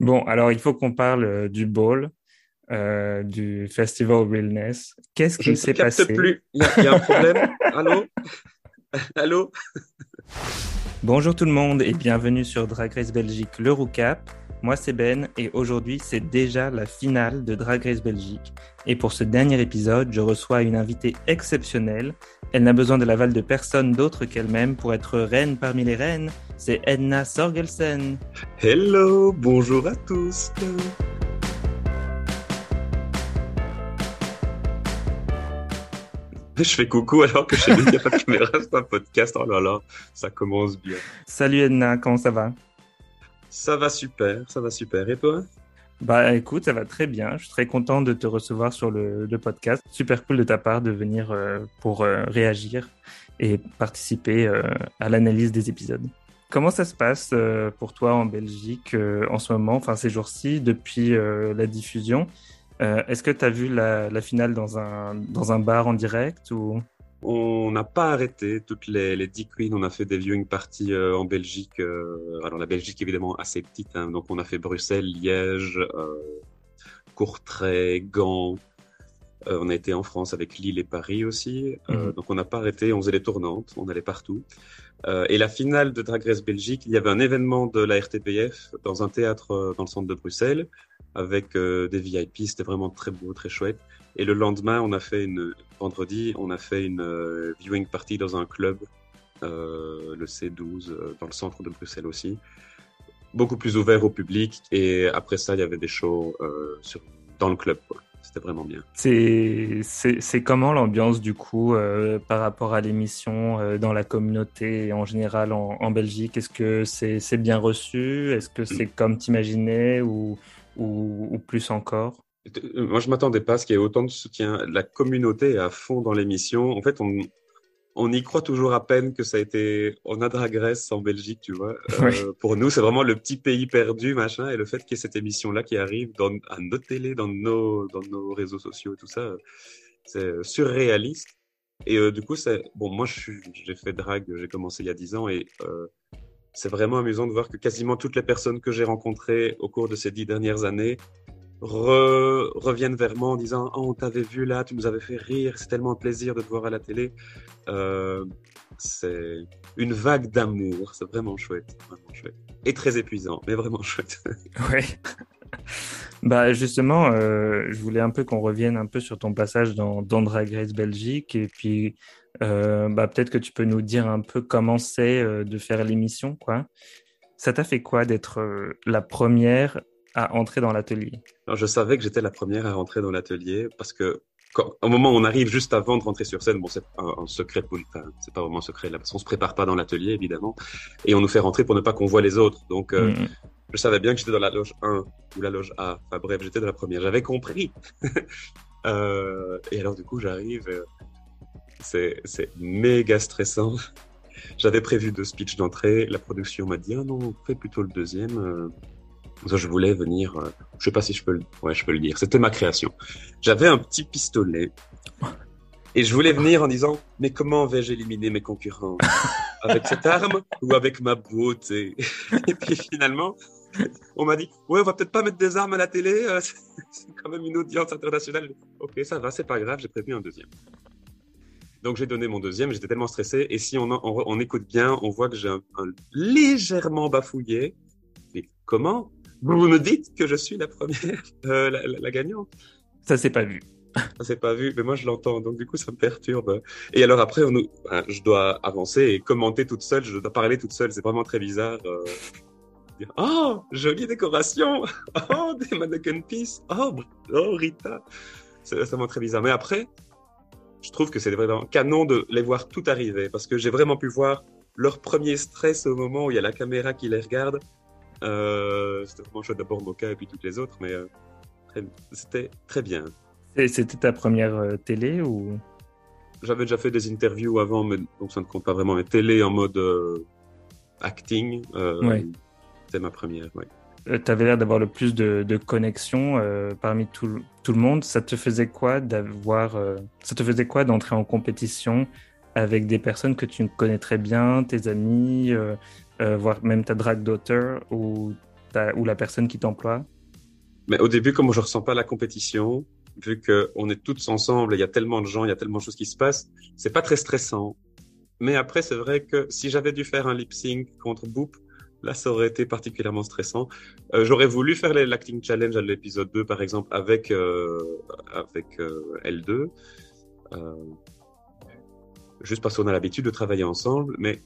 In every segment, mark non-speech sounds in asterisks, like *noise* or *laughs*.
Bon, alors il faut qu'on parle euh, du ball, euh, du Festival Realness. Qu'est-ce Je ne qui te s'est capte passé? plus. Il y a, il y a un problème? *laughs* Allô? Allô? Bonjour tout le monde et bienvenue sur Drag Race Belgique, le Roucap. Moi c'est Ben et aujourd'hui c'est déjà la finale de Drag Race Belgique. Et pour ce dernier épisode, je reçois une invitée exceptionnelle. Elle n'a besoin de l'aval de personne d'autre qu'elle-même pour être reine parmi les reines. C'est Edna Sorgelsen. Hello, bonjour à tous. *laughs* Je fais coucou alors que chez nous, il n'y a pas de caméra, c'est un podcast. Oh là là, ça commence bien. Salut Edna, comment ça va? Ça va super, ça va super. Et toi? Bah écoute, ça va très bien. Je suis très content de te recevoir sur le, le podcast. Super cool de ta part de venir euh, pour euh, réagir et participer euh, à l'analyse des épisodes. Comment ça se passe pour toi en Belgique en ce moment, enfin ces jours-ci, depuis la diffusion? Euh, est-ce que tu as vu la, la finale dans un, dans un bar en direct ou... On n'a pas arrêté toutes les, les 10 queens. On a fait des viewing parties euh, en Belgique. euh, alors la Belgique évidemment assez petite, hein, donc on a fait Bruxelles, Liège, Courtrai, Gand. On a été en France avec Lille et Paris aussi. Mhm. Donc on n'a pas arrêté. On faisait les tournantes, on allait partout. Euh, et la finale de Drag Race Belgique, il y avait un événement de la RTBF dans un théâtre euh, dans le centre de Bruxelles avec euh, des VIP. C'était vraiment très beau, très chouette. Et le lendemain, on a fait une vendredi, on a fait une viewing party dans un club, le C12, euh, dans le centre de Bruxelles aussi, beaucoup plus ouvert au public. Et après ça, il y avait des shows dans le club. quoi. C'était vraiment bien. C'est, comment l'ambiance du coup euh, par rapport à l'émission euh, dans la communauté et en général en, en Belgique? Est-ce que c'est, bien reçu? Est-ce que c'est comme t'imaginais ou, ou, ou plus encore? Euh, Moi, je m'attendais pas à ce qu'il y ait autant de soutien. La communauté est à fond dans l'émission. En fait, on, on y croit toujours à peine que ça a été. On a Drag Race en Belgique, tu vois. Euh, Oui. Pour nous, c'est vraiment le petit pays perdu, machin. Et le fait qu'il y ait cette émission-là qui arrive dans, à nos télés, dans nos, dans nos réseaux sociaux et tout ça, c'est surréaliste. Et euh, du coup, c'est bon. Moi, j'ai fait drag, j'ai commencé il y a 10 ans et euh, c'est vraiment amusant de voir que quasiment toutes les personnes que j'ai rencontrées au cours de ces dix dernières années re- reviennent vers moi en disant oh, on t'avait vu là, tu nous avais fait rire, c'est tellement un plaisir de te voir à la télé. Euh, c'est une vague d'amour, c'est vraiment chouette, vraiment chouette. Et très épuisant, mais vraiment *laughs* chouette. Ouais. *laughs* Bah justement, euh, je voulais un peu qu'on revienne un peu sur ton passage dans, dans Drag Belgique et puis euh, bah, peut-être que tu peux nous dire un peu comment c'est de faire l'émission, quoi. Ça t'a fait quoi d'être la première à entrer dans l'atelier? Alors, je savais que j'étais la première à rentrer dans l'atelier parce que quand, au moment où on arrive juste avant de rentrer sur scène, bon, c'est un, un secret pour, enfin, c'est pas vraiment un secret là, parce qu'on se prépare pas dans l'atelier, évidemment, et on nous fait rentrer pour ne pas qu'on voit les autres. Donc, euh, Mm. je savais bien que j'étais dans la loge 1 ou la loge A. Enfin bref, j'étais dans la première. J'avais compris. *laughs* Euh, et alors, du coup, j'arrive. euh, C'est, c'est méga stressant. J'avais prévu deux speeches d'entrée. La production m'a dit, ah non, fais plutôt le deuxième. Je voulais venir, euh, je sais pas si je peux le, ouais, je peux le dire. C'était ma création. J'avais un petit pistolet. Et je voulais venir en disant, mais comment vais-je éliminer mes concurrents? *laughs* Avec cette arme ou avec ma beauté? *laughs* Et puis finalement, on m'a dit, ouais, on va peut-être pas mettre des armes à la télé, euh, c'est *laughs* c'est quand même une audience internationale. Ok, ça va, c'est pas grave, j'ai prévu un deuxième. Donc j'ai donné mon deuxième, j'étais tellement stressé, et si on, en- on, on écoute bien, on voit que j'ai un, un légèrement bafouillé. Mais comment Vous me dites que je suis la première, *laughs* euh, la, la- la gagnante Ça s'est pas vu. ça s'est pas vu, mais moi je l'entends, donc du coup ça me perturbe. Et alors après, on nous... je dois avancer et commenter toute seule, je dois parler toute seule, c'est vraiment très bizarre. euh, Oh, jolie décoration Oh, des mannequin pieces Oh, oh Rita C'est vraiment très bizarre. Mais après, je trouve que c'est vraiment canon de les voir tout arriver, parce que j'ai vraiment pu voir leur premier stress au moment où il y a la caméra qui les regarde. Euh, c'était vraiment chouette d'abord Moka et puis toutes les autres, mais euh, c'était très bien. Et C'était ta première euh, télé ou... J'avais déjà fait des interviews avant, mais donc ça ne compte pas vraiment. Mais télé en mode euh, acting, Ouais. c'est ma première. Ouais. tu avais l'air d'avoir le plus de, de connexions parmi tout, le- tout le monde. Ça te faisait quoi d'avoir, ça te faisait quoi d'entrer en compétition avec des personnes que tu connais très bien, tes amis, euh, voire même ta drag daughter, ou la personne qui t'emploie Mais au début, comme je ressens pas la compétition, vu qu'on est tous ensemble, il y a tellement de gens, il y a tellement de choses qui se passent, c'est pas très stressant. Mais après, c'est vrai que si j'avais dû faire un lip sync contre Boop, là, ça aurait été particulièrement stressant. Euh, J'aurais voulu faire l'acting challenge à l'épisode 2, par exemple, avec, euh, avec L2. Euh, juste parce qu'on a l'habitude de travailler ensemble, mais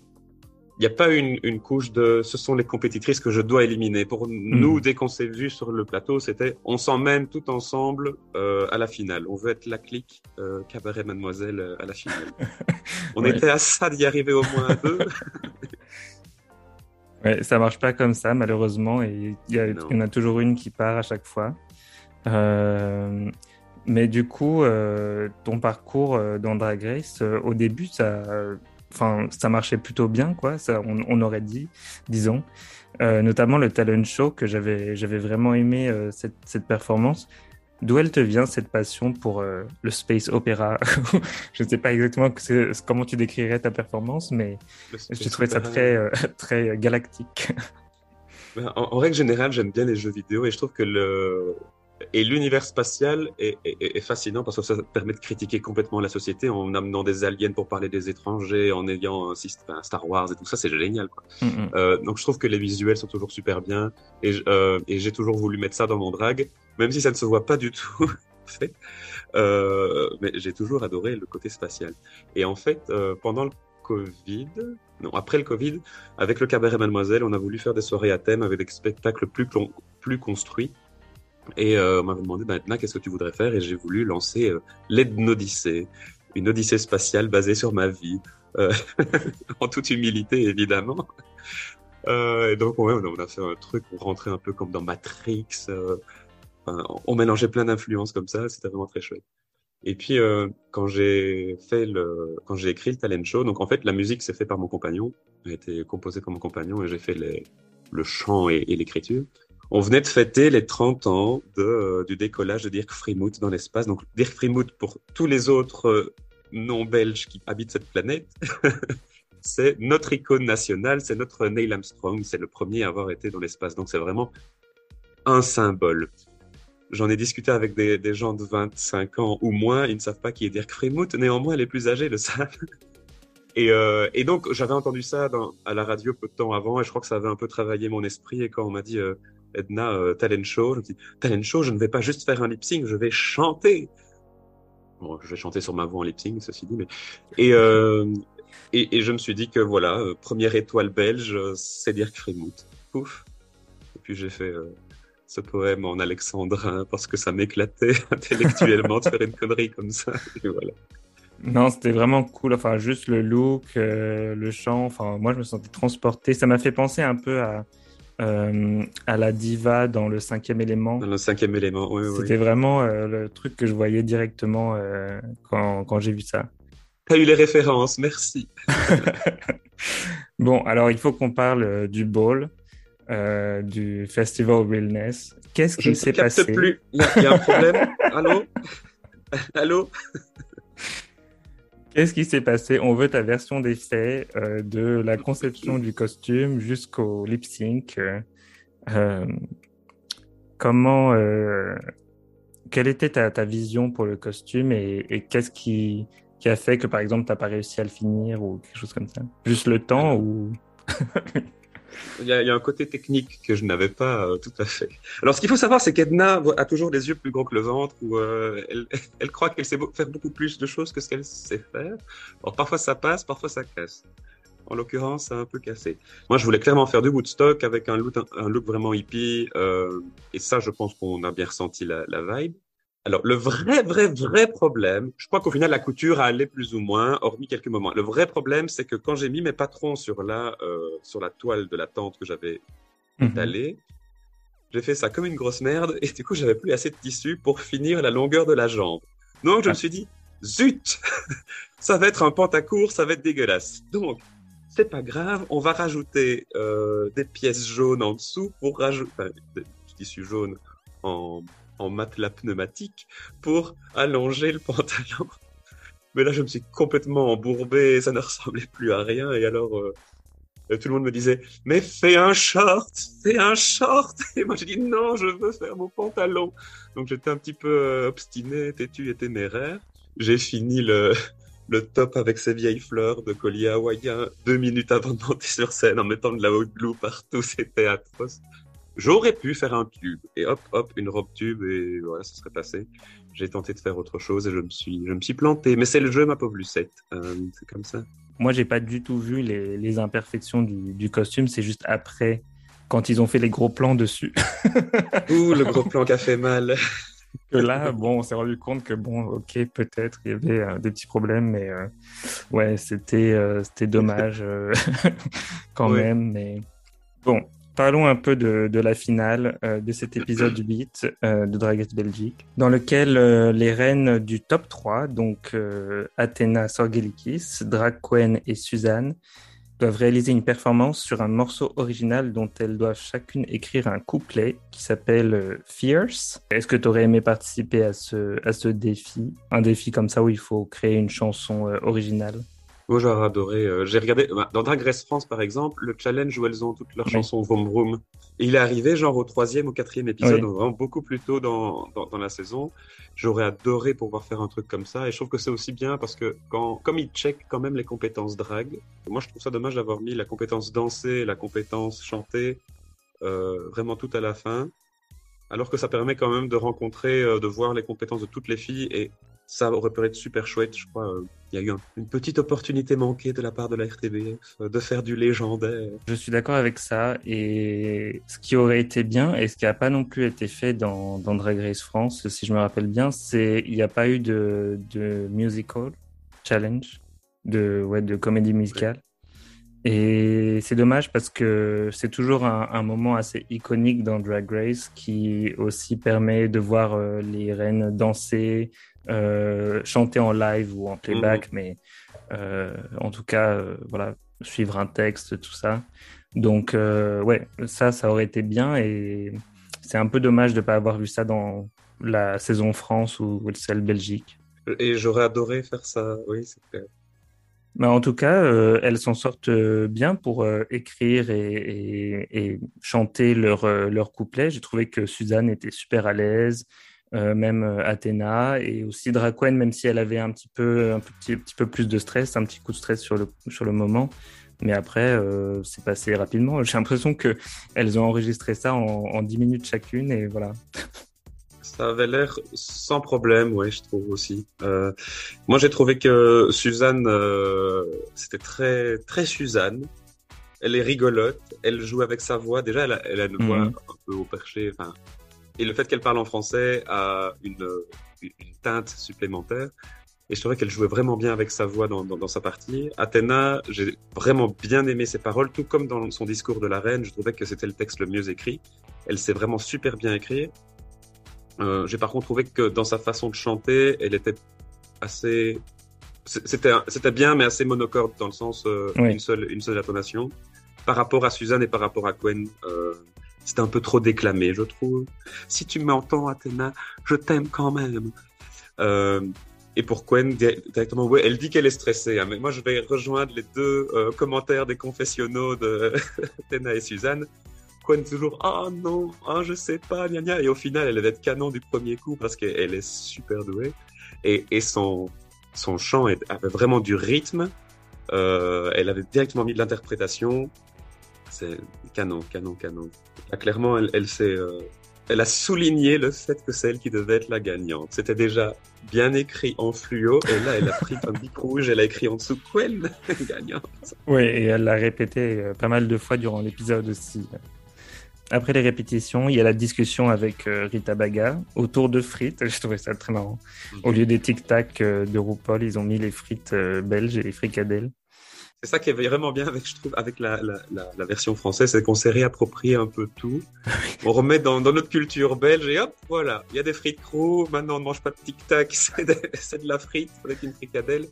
il n'y a pas une, une, couche de ce sont les compétitrices que je dois éliminer. Pour mmh. nous, dès qu'on s'est vu sur le plateau, c'était on s'emmène tout ensemble euh, à la finale. On veut être la clique euh, Cabaret Mademoiselle euh, à la finale. *laughs* on ouais. était à ça d'y arriver au moins à deux. *laughs* ouais, ça marche pas comme ça, malheureusement. Et il y, y, en a toujours une qui part à chaque fois. Mais du coup, ton parcours dans Drag Race, au début, ça, enfin, ça marchait plutôt bien, quoi. Ça, on, on aurait dit, disons. notamment le talent show que j'avais, j'avais vraiment aimé cette, cette performance. D'où elle te vient cette passion pour le space opéra? *laughs* Je ne sais pas exactement comment tu décrirais ta performance, mais j'ai trouvé ça très, *laughs* très galactique. En, en, règle générale, j'aime bien les jeux vidéo et je trouve que le, et l'univers spatial est, est, est, fascinant parce que ça permet de critiquer complètement la société en amenant des aliens pour parler des étrangers, en ayant un, Star Wars et tout ça, c'est génial. Quoi. Mm -hmm. euh, donc je trouve que les visuels sont toujours super bien et, euh, et j'ai toujours voulu mettre ça dans mon drag, même si ça ne se voit pas du tout. *laughs* fait. Euh, mais j'ai toujours adoré le côté spatial. Et en fait, euh, pendant le Covid, non, après le Covid, avec le cabaret Mademoiselle, on a voulu faire des soirées à thème avec des spectacles plus, plus construits. Et euh, on m'avait demandé maintenant qu'est-ce que tu voudrais faire? Et j'ai voulu lancer euh, l'Ethnodyssée, une odyssée spatiale basée sur ma vie, euh, *laughs* en toute humilité évidemment. Euh, et donc ouais, on a fait un truc, on rentrait un peu comme dans Matrix, euh, enfin, on mélangeait plein d'influences comme ça, c'était vraiment très chouette. Et puis euh, quand j'ai fait le, quand j'ai écrit le talent show, donc en fait la musique s'est faite par mon compagnon, a été composée par mon compagnon et j'ai fait les, le chant et l'écriture on venait de fêter les 30 ans euh, du décollage de Dirk Frimouth dans l'espace. Donc Dirk Frimouth, pour tous les autres euh, non-belges qui habitent cette planète, *laughs* c'est notre icône nationale, c'est notre Neil Armstrong, c'est le premier à avoir été dans l'espace. Donc c'est vraiment un symbole. J'en ai discuté avec des, gens de 25 ans ou moins, ils ne savent pas qui est Dirk Frimouth, néanmoins les plus âgés le savent. *laughs* Et, euh, et donc j'avais entendu ça à la radio peu de temps avant et je crois que ça avait un peu travaillé mon esprit et quand on m'a dit... Edna euh, talent show. Je me dis, talent show, je ne vais pas juste faire un lip sync, je vais chanter. Bon, je vais chanter sur ma voix en lip sync, ceci dit, euh, et, et je me suis dit que voilà, euh, première étoile belge, euh, c'est Dirk Frimouth. Pouf. Et puis j'ai fait ce poème en alexandrin parce que ça m'éclatait *laughs* intellectuellement de faire une connerie comme ça. Non, c'était vraiment cool. Enfin, juste le look, le chant. Enfin, moi, je me sentais transporté. Ça m'a fait penser un peu à euh, à la diva dans le cinquième élément. Dans le cinquième élément, oui. C'était oui. vraiment euh, le truc que je voyais directement euh, quand, quand j'ai vu ça. T'as eu les références, merci. *laughs* bon, alors il faut qu'on parle du ball, du Festival Realness. Qu'est-ce qui s'est passé? plus. Il y, y, a un problème. *laughs* Allô? Allô? Qu'est-ce qui s'est passé? On veut ta version des faits, euh, de la conception du costume jusqu'au lip sync. Euh, comment, euh, quelle était ta, vision pour le costume et, qu'est-ce qui, qui, a fait que par exemple t'as pas réussi à le finir ou quelque chose comme ça? Juste le temps ou? *laughs* il y, y, a, un côté technique que je n'avais pas euh, tout à fait. Alors, ce qu'il faut savoir, c'est qu'Edna a toujours les yeux plus grands que le ventre, ou euh, elle, *laughs* elle, croit qu'elle sait faire beaucoup plus de choses que ce qu'elle sait faire. Alors, parfois ça passe, parfois ça casse. En l'occurrence, ça a un peu cassé. Moi, je voulais clairement faire du Woodstock avec un look, un look vraiment hippie, euh, et ça, je pense qu'on a bien ressenti la, la vibe. Alors, le vrai, vrai, vrai problème, je crois qu'au final, la couture a allé plus ou moins, hormis quelques moments. Le vrai problème, c'est que quand j'ai mis mes patrons sur la, euh, sur la toile de la tente que j'avais étalée, mmh. j'ai fait ça comme une grosse merde, et du coup, j'avais plus assez de tissu pour finir la longueur de la jambe. Donc, je ah. me suis dit, zut, *laughs* ça va être un pantacourt, ça va être dégueulasse. Donc, c'est pas grave, on va rajouter euh, des pièces jaunes en dessous pour rajouter, enfin, du tissu jaune en en matelas pneumatique pour allonger le pantalon. *laughs* Mais là, je me suis complètement embourbé, ça ne ressemblait plus à rien. Et alors, euh, tout le monde me disait, mais fais un short, fais un short. *laughs* Et moi, j'ai dit, non, je veux faire mon pantalon. Donc, j'étais un petit peu euh, obstiné, têtu et téméraire. J'ai fini le, *laughs* le top avec ses vieilles fleurs de collier hawaïen deux minutes avant de monter sur scène en mettant de la haute glue partout. C'était atroce. J'aurais pu faire un tube et hop, hop, une robe tube et voilà, ça serait passé. J'ai tenté de faire autre chose et je me suis, je me suis planté. Mais c'est le jeu, ma pauvre Lucette. Euh, c'est comme ça. Moi, j'ai pas du tout vu les, les imperfections du, du costume. C'est juste après, quand ils ont fait les gros plans dessus. *laughs* Ouh, le gros plan qui a fait mal. *laughs* que là, bon, on s'est rendu compte que bon, ok, peut-être il y avait euh, des petits problèmes, mais euh, ouais, c'était euh, c'était dommage *laughs* quand même. Mais bon, parlons un peu de, la finale euh, de cet épisode 8 euh, de Drag Race Belgique, dans lequel euh, les reines du top 3, donc euh, Athéna Sorgelikis, Drag Queen et Suzanne, doivent réaliser une performance sur un morceau original dont elles doivent chacune écrire un couplet qui s'appelle Fierce. Est-ce que tu aurais aimé participer à ce, à ce défi? Un défi comme ça où il faut créer une chanson originale? Moi, j'aurais adoré. euh, J'ai regardé bah, dans Drag Race France, par exemple, le challenge où elles ont toutes leurs Oui. chansons Vroom Vroom. Et il est arrivé genre au troisième, au quatrième épisode, Oui. vraiment beaucoup plus tôt dans, dans, dans la saison. J'aurais adoré pouvoir faire un truc comme ça. Et je trouve que c'est aussi bien parce que quand, comme ils checkent quand même les compétences drag, moi je trouve ça dommage d'avoir mis la compétence danser, la compétence chanter euh, vraiment tout à la fin. Alors que ça permet quand même de rencontrer, euh, de voir les compétences de toutes les filles et ça aurait pu être super chouette, je crois. euh, Il y a eu un- une petite opportunité manquée de la part de la RTBF euh, de faire du légendaire. Je suis d'accord avec ça. Et ce qui aurait été bien, et ce qui n'a pas non plus été fait dans, dans Drag Race France, si je me rappelle bien, c'est il n'y a pas eu de, de musical challenge, de, ouais, de comédie musicale. Et c'est dommage parce que c'est toujours un, un moment assez iconique dans Drag Race qui aussi permet de voir euh, les reines danser, chanter en live ou en playback, mais euh, en tout cas, euh, voilà, suivre un texte, tout ça. Donc, euh, ouais, ça, ça aurait été bien et c'est un peu dommage de ne pas avoir vu ça dans la saison France ou celle Belgique. Et j'aurais adoré faire ça, oui, c'est clair. Mais en tout cas, euh, elles s'en sortent euh, bien pour euh, écrire et, et, et chanter leur, euh, leur couplet. J'ai trouvé que Suzanne était super à l'aise, euh, même euh, Athéna, et aussi Draquen, même si elle avait un petit peu, un petit, petit peu plus de stress, un petit coup de stress sur le, sur le moment. Mais après, euh, c'est passé rapidement. J'ai l'impression que elles ont enregistré ça en, en 10 minutes chacune, et voilà. Ça avait l'air sans problème, ouais, je trouve aussi. Euh, moi, j'ai trouvé que Suzanne, euh, c'était très, très Suzanne. Elle est rigolote, elle joue avec sa voix. Déjà, elle a, elle a une voix Mhm. un peu au perché. Enfin, et le fait qu'elle parle en français a une, une teinte supplémentaire. Et je trouvais qu'elle jouait vraiment bien avec sa voix dans, dans, dans sa partie. Athéna, j'ai vraiment bien aimé ses paroles, tout comme dans son discours de la reine. Je trouvais que c'était le texte le mieux écrit. Elle sait vraiment super bien écrire. Euh, j'ai par contre trouvé que dans sa façon de chanter, elle était assez, c'était c'était bien, mais assez monocorde dans le sens euh, Oui. une seule une seule intonation. Par rapport à Suzanne et par rapport à Gwen, euh, c'était un peu trop déclamé, je trouve. Si tu m'entends, Athéna, je t'aime quand même. Euh, et pour di- directement, ouais, elle dit qu'elle est stressée. hein, mais moi, je vais rejoindre les deux euh, commentaires des confessionnaux de *laughs* Athéna et Suzanne. Gwen toujours, ah non, ah je sais pas, gna gna. Et au final, elle va être canon du premier coup parce qu'elle est super douée. Et, son, son chant avait vraiment du rythme. Euh, elle avait directement mis de l'interprétation. C'est canon, canon, canon. Là, clairement, elle, euh, elle a souligné le fait que c'est elle qui devait être la gagnante. C'était déjà bien écrit en fluo, et là, elle a pris un bic rouge, elle a écrit en dessous *laughs* Gwen gagnante. Oui, et elle l'a répété euh, pas mal de fois durant l'épisode aussi. Après les répétitions, il y a la discussion avec euh, Rita Baga autour de frites. *laughs* Je trouvais ça très marrant. Au lieu des tic-tac de RuPaul, ils ont mis les frites belges et les fricadelles. C'est ça qui est vraiment bien avec, je trouve, avec la, la, la, la version française, c'est qu'on s'est réapproprié un peu tout. *laughs* On remet dans, dans notre culture belge et hop, voilà, il y a des frites crew, maintenant on ne mange pas de tic-tac, *laughs* c'est de, la frite avec une fricadelle.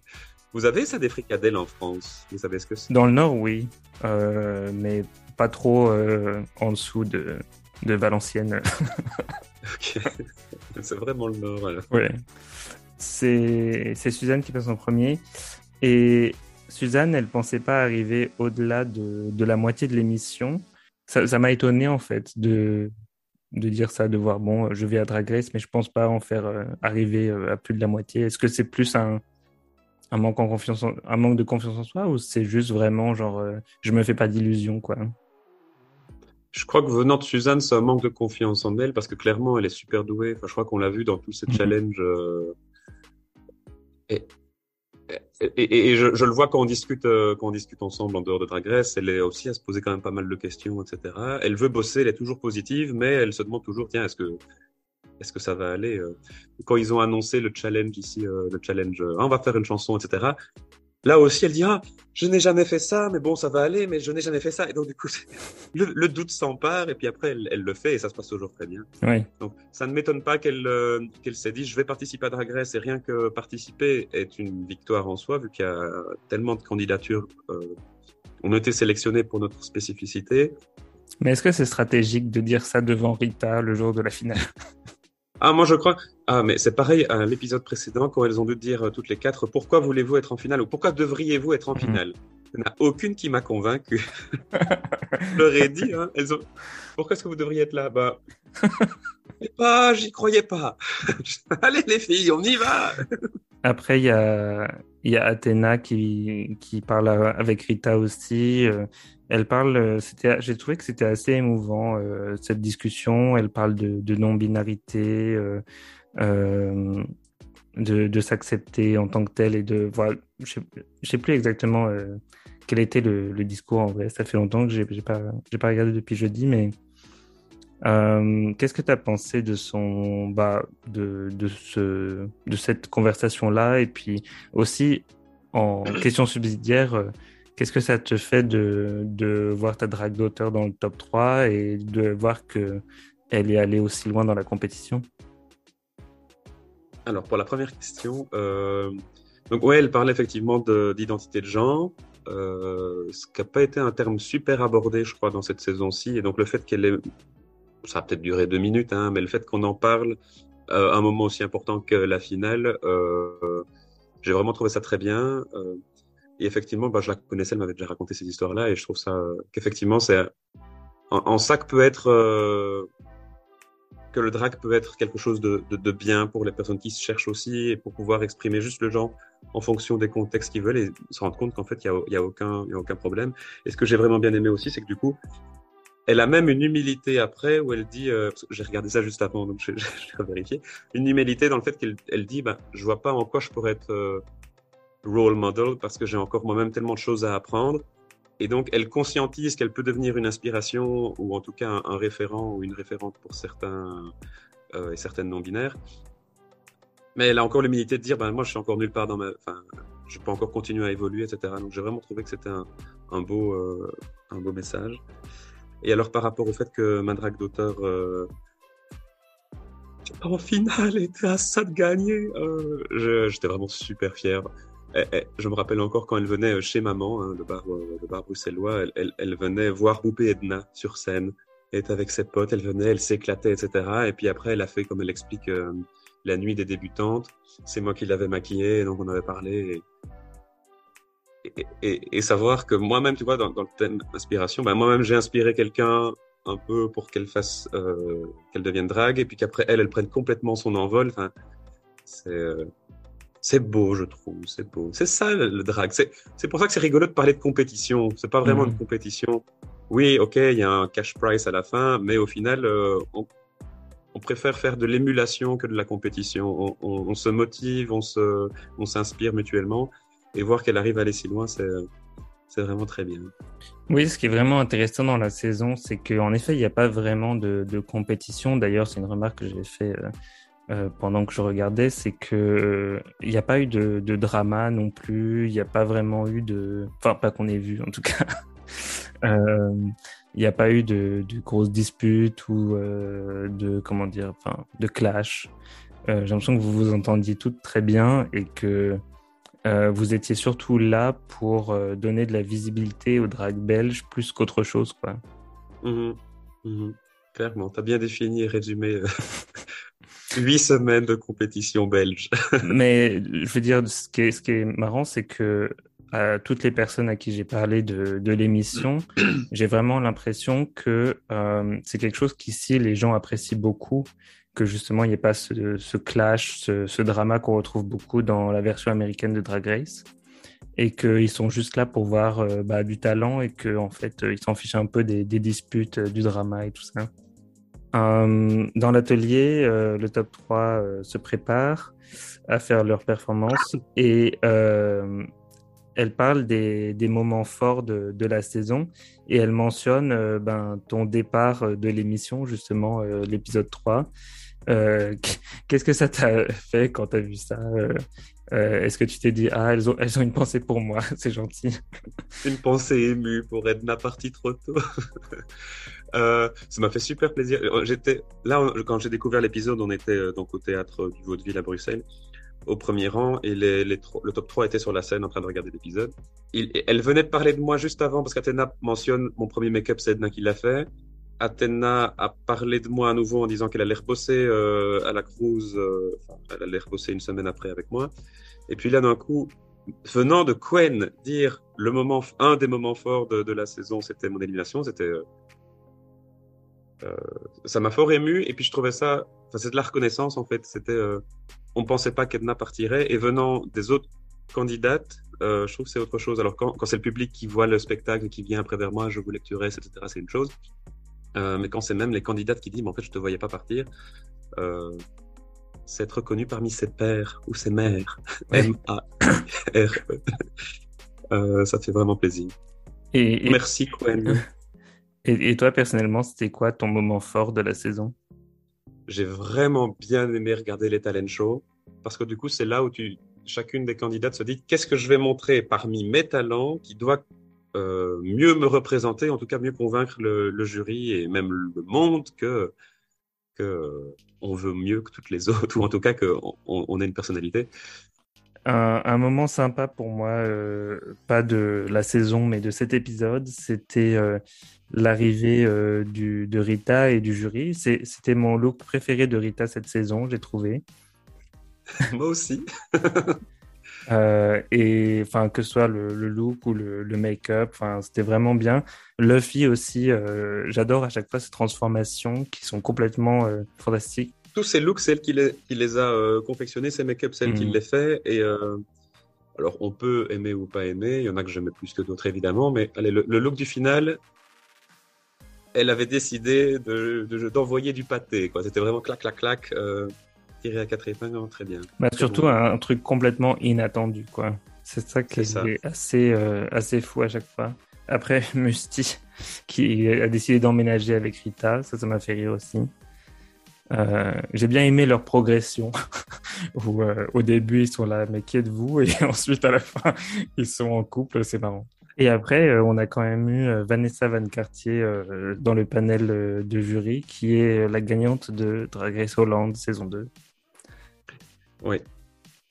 Vous avez ça des fricadelles en France? Vous savez ce que c'est? Dans le nord, oui, euh, mais pas trop euh, en dessous de, de Valenciennes. *laughs* Ok. C'est vraiment le nord. alors. Ouais. C'est c'est Suzanne qui passe en premier. Et Suzanne, elle pensait pas arriver au-delà de, de, la moitié de l'émission. Ça m'a étonné en fait de, de dire ça, de voir bon, je vais à Drag Race, mais je pense pas en faire euh, arriver euh, à plus de la moitié. Est-ce que c'est plus un, un manque en confiance, un manque de confiance en soi, ou c'est juste vraiment genre, euh, je me fais pas d'illusions quoi? Je crois que venant de Suzanne, c'est un manque de confiance en elle parce que clairement, elle est super douée. Enfin, je crois qu'on l'a vu dans tous ces mhm. challenges. Et, et, je, le vois quand on discute, quand on discute ensemble en dehors de Drag Race, elle est aussi à se poser quand même pas mal de questions, etc. Elle veut bosser, elle est toujours positive, mais elle se demande toujours, tiens, est-ce que est-ce que ça va aller Quand ils ont annoncé le challenge ici, le challenge, on va faire une chanson, etc. Là aussi, elle dit ah, je n'ai jamais fait ça, mais bon, ça va aller, mais je n'ai jamais fait ça. Et donc du coup, le, doute s'empare et puis après, elle, le fait et ça se passe toujours très bien. Oui. Donc ça ne m'étonne pas qu'elle euh, qu'elle s'est dit je vais participer à Drag Race et rien que participer est une victoire en soi vu qu'il y a tellement de candidatures. Euh, on a été sélectionnés pour notre spécificité. Mais est-ce que c'est stratégique de dire ça devant Rita le jour de la finale? Ah, moi je crois. Ah, mais c'est pareil à l'épisode précédent quand elles ont dû dire euh, toutes les quatre pourquoi voulez-vous être en finale? ou pourquoi devriez-vous être en mhm. finale? Il n'y en a aucune qui m'a convaincu. je leur ai dit, hein, elles ont... pourquoi est-ce que vous devriez être là? Bah, pas, j'y croyais pas. *laughs* Allez les filles, on y va. *laughs* Après, il y a, y a Athéna qui, qui parle avec Rita aussi. Euh, elle parle, euh, j'ai trouvé que c'était assez émouvant euh, cette discussion. Elle parle de, non-binarité, euh, de, s'accepter en tant que telle et de voilà. Je sais, sais plus exactement quel était le, discours en vrai. Ça fait longtemps que j'ai, j'ai pas, pas regardé depuis jeudi, mais qu'est-ce que tu as pensé de son, bah, de, de ce, de cette conversation là et puis aussi en question subsidiaire Qu'est-ce que ça te fait de, de voir ta drague d'auteur dans le top 3 et de voir que elle est allée aussi loin dans la compétition? Alors, pour la première question, euh... donc ouais, elle parle effectivement d'identité de, genre, euh, ce qui n'a pas été un terme super abordé, je crois, dans cette saison-ci. Et donc, le fait qu'elle ait... Ça a peut-être duré deux minutes, hein, mais le fait qu'on en parle euh, à un moment aussi important que la finale, euh, j'ai vraiment trouvé ça très bien. Euh, et effectivement, bah, je la connaissais, elle m'avait déjà raconté ces histoires-là, et je trouve ça euh, qu'effectivement, c'est en, en, ça que peut être euh, que le drag peut être quelque chose de, de, bien pour les personnes qui se cherchent aussi et pour pouvoir exprimer juste le genre en fonction des contextes qu'ils veulent et se rendre compte qu'en fait il y a, y a aucun a aucun problème. Et ce que j'ai vraiment bien aimé aussi, c'est que du coup, elle a même une humilité après où elle dit, euh, j'ai regardé ça juste avant donc *laughs* je, vais vérifier, une humilité dans le fait qu'elle elle dit, bah, je vois pas en quoi je pourrais être role model parce que j'ai encore moi-même tellement de choses à apprendre. Et donc, elle conscientise qu'elle peut devenir une inspiration ou en tout cas un, référent ou une référente pour certains euh, et certaines non-binaires. Mais elle a encore l'humilité de dire, ben moi, je suis encore nulle part dans ma, enfin, je peux encore continuer à évoluer, etc. Donc, j'ai vraiment trouvé que c'était un, un, beau, euh, un beau message. Et alors, par rapport au fait que ma drague d'auteur euh, en finale était à ça de gagner, euh, j'étais vraiment super fier. Eh, eh, je me rappelle encore quand elle venait euh, chez maman, hein, le, bar, euh, le bruxellois, elle, venait voir Boupé Edna sur scène, elle avec ses potes, elle venait, elle s'éclatait, etc. Et puis après, elle a fait, comme elle explique, euh, la nuit des débutantes. C'est moi qui l'avais maquillée, donc on avait parlé. Et, savoir que moi-même, tu vois, dans, le thème inspiration, ben moi-même j'ai inspiré quelqu'un un peu pour qu'elle fasse, qu'elle devienne drague, et puis qu'après elle, elle prenne complètement son envol. C'est c'est beau, je trouve, c'est beau. C'est ça le, drag. C'est pour ça que c'est rigolo de parler de compétition. C'est pas vraiment une mhm. compétition. Oui, ok, il y a un cash price à la fin, mais au final, euh, on, on, préfère faire de l'émulation que de la compétition. On, on, on se motive, on se, on s'inspire mutuellement, et voir qu'elle arrive à aller si loin, c'est c'est vraiment très bien. Oui, ce qui est vraiment intéressant dans la saison, c'est qu'en effet, il n'y a pas vraiment de, de compétition. D'ailleurs, c'est une remarque que j'ai fait euh, euh, pendant que je regardais, c'est que il n'y a pas eu de, drama non plus. Il n'y a pas vraiment eu de, enfin pas qu'on ait vu en tout cas. *laughs* Euh, il n'y a pas eu de, grosses disputes ou euh, de comment dire, enfin de clash. Euh, J'ai l'impression que vous vous entendiez toutes très bien et que euh, vous étiez surtout là pour euh, donner de la visibilité au drag belge plus qu'autre chose, quoi. Mmh, mmh. Clairement, tu as bien défini et résumé *laughs* Huit semaines de compétition belge. *laughs* Mais je veux dire, ce qui est, ce qui est marrant, c'est que à toutes les personnes à qui j'ai parlé de, de l'émission, *clears throat* j'ai vraiment l'impression que euh, c'est quelque chose qu'ici les gens apprécient beaucoup, que justement il n'y ait pas ce, ce clash, ce, ce drama qu'on retrouve beaucoup dans la version américaine de Drag Race, et qu'ils sont juste là pour voir euh, bah, du talent et qu'en en fait ils s'en fichent un peu des, des disputes, du drama et tout ça. Euh, dans l'atelier, euh, le top 3 euh, se prépare à faire leur performance et elle parle des, moments forts de, la saison et elle mentionne ben, ton départ de l'émission, justement, l'épisode 3. *laughs* Qu'est-ce que ça t'a fait quand tu as vu ça Est-ce que tu t'es dit, ah, elles ont, elles ont une pensée pour moi, *laughs* c'est gentil Une pensée émue pour Edna partie trop tôt *laughs* Euh, ça m'a fait super plaisir. Euh, j'étais là quand j'ai découvert l'épisode, on était euh, donc au théâtre du Vaudeville à Bruxelles, au premier rang, et les, les, le top 3 était sur la scène en train de regarder l'épisode. Elle venait de parler de moi juste avant parce qu'Athéna mentionne mon premier make-up, c'est Edna qui l'a fait. Athéna a parlé de moi à nouveau en disant qu'elle allait rebosser euh, à la cruise, euh, elle allait rebosser une semaine après avec moi. Et puis là, d'un coup, venant de Quen dire le moment, un des moments forts de, la saison, c'était mon élimination, c'était euh, ça m'a fort ému et puis je trouvais ça, enfin c'est de la reconnaissance en fait. C'était, on pensait pas qu'Edna partirait et venant des autres candidates, je trouve que c'est autre chose. Alors quand, quand c'est le public qui voit le spectacle et qui vient après vers moi, je vous lecturesse, etc. C'est une chose. Euh, mais quand c'est même les candidates qui disent, mais en fait je te voyais pas partir, euh, c'est être reconnu parmi ses pères ou ses mères. M A R. E. ça fait vraiment plaisir. Et, et... Merci Quen. *laughs* Et, toi, personnellement, c'était quoi ton moment fort de la saison? J'ai vraiment bien aimé regarder les talent shows parce que du coup, c'est là où tu, chacune des candidates se dit qu'est-ce que je vais montrer parmi mes talents qui doit euh, mieux me représenter, en tout cas mieux convaincre le, le jury et même le monde que, que on veut mieux que toutes les *laughs* autres, ou en tout cas qu'on on a une personnalité. Un, un, moment sympa pour moi, euh, pas de la saison, mais de cet épisode, c'était euh, l'arrivée euh, de Rita et du jury. C'était mon look préféré de Rita cette saison, j'ai trouvé. *laughs* moi aussi. *laughs* Euh, et enfin que ce soit le, le look ou le, le make-up, enfin c'était vraiment bien. Luffy aussi, euh, j'adore à chaque fois ces transformations qui sont complètement fantastiques tous ces looks, c'est elle qui les, qui les a euh, confectionnés, ces make-up, c'est elle qui mhm. les fait. Et euh, alors, on peut aimer ou pas aimer. Il y en a que j'aimais plus que d'autres, évidemment. Mais allez, le, look du final, elle avait décidé d'envoyer de, du pâté. C'était vraiment clac, clac, clac. Tiré à quatre épingles, hein, très bien. Bah, surtout un, truc complètement inattendu. quoi. C'est ça qui est, est, assez, euh, assez fou à chaque fois. Après, *laughs* Musty, qui a décidé d'emménager avec Rita, ça, ça m'a fait rire aussi. Euh, j'ai bien aimé leur progression *laughs* où euh, au début ils sont là mais qui êtes-vous? Et *laughs* ensuite à la fin ils sont en couple c'est marrant et après euh, on a quand même eu Vanessa Van Cartier dans le panel de jury qui est la gagnante de Drag Race Holland saison 2 oui.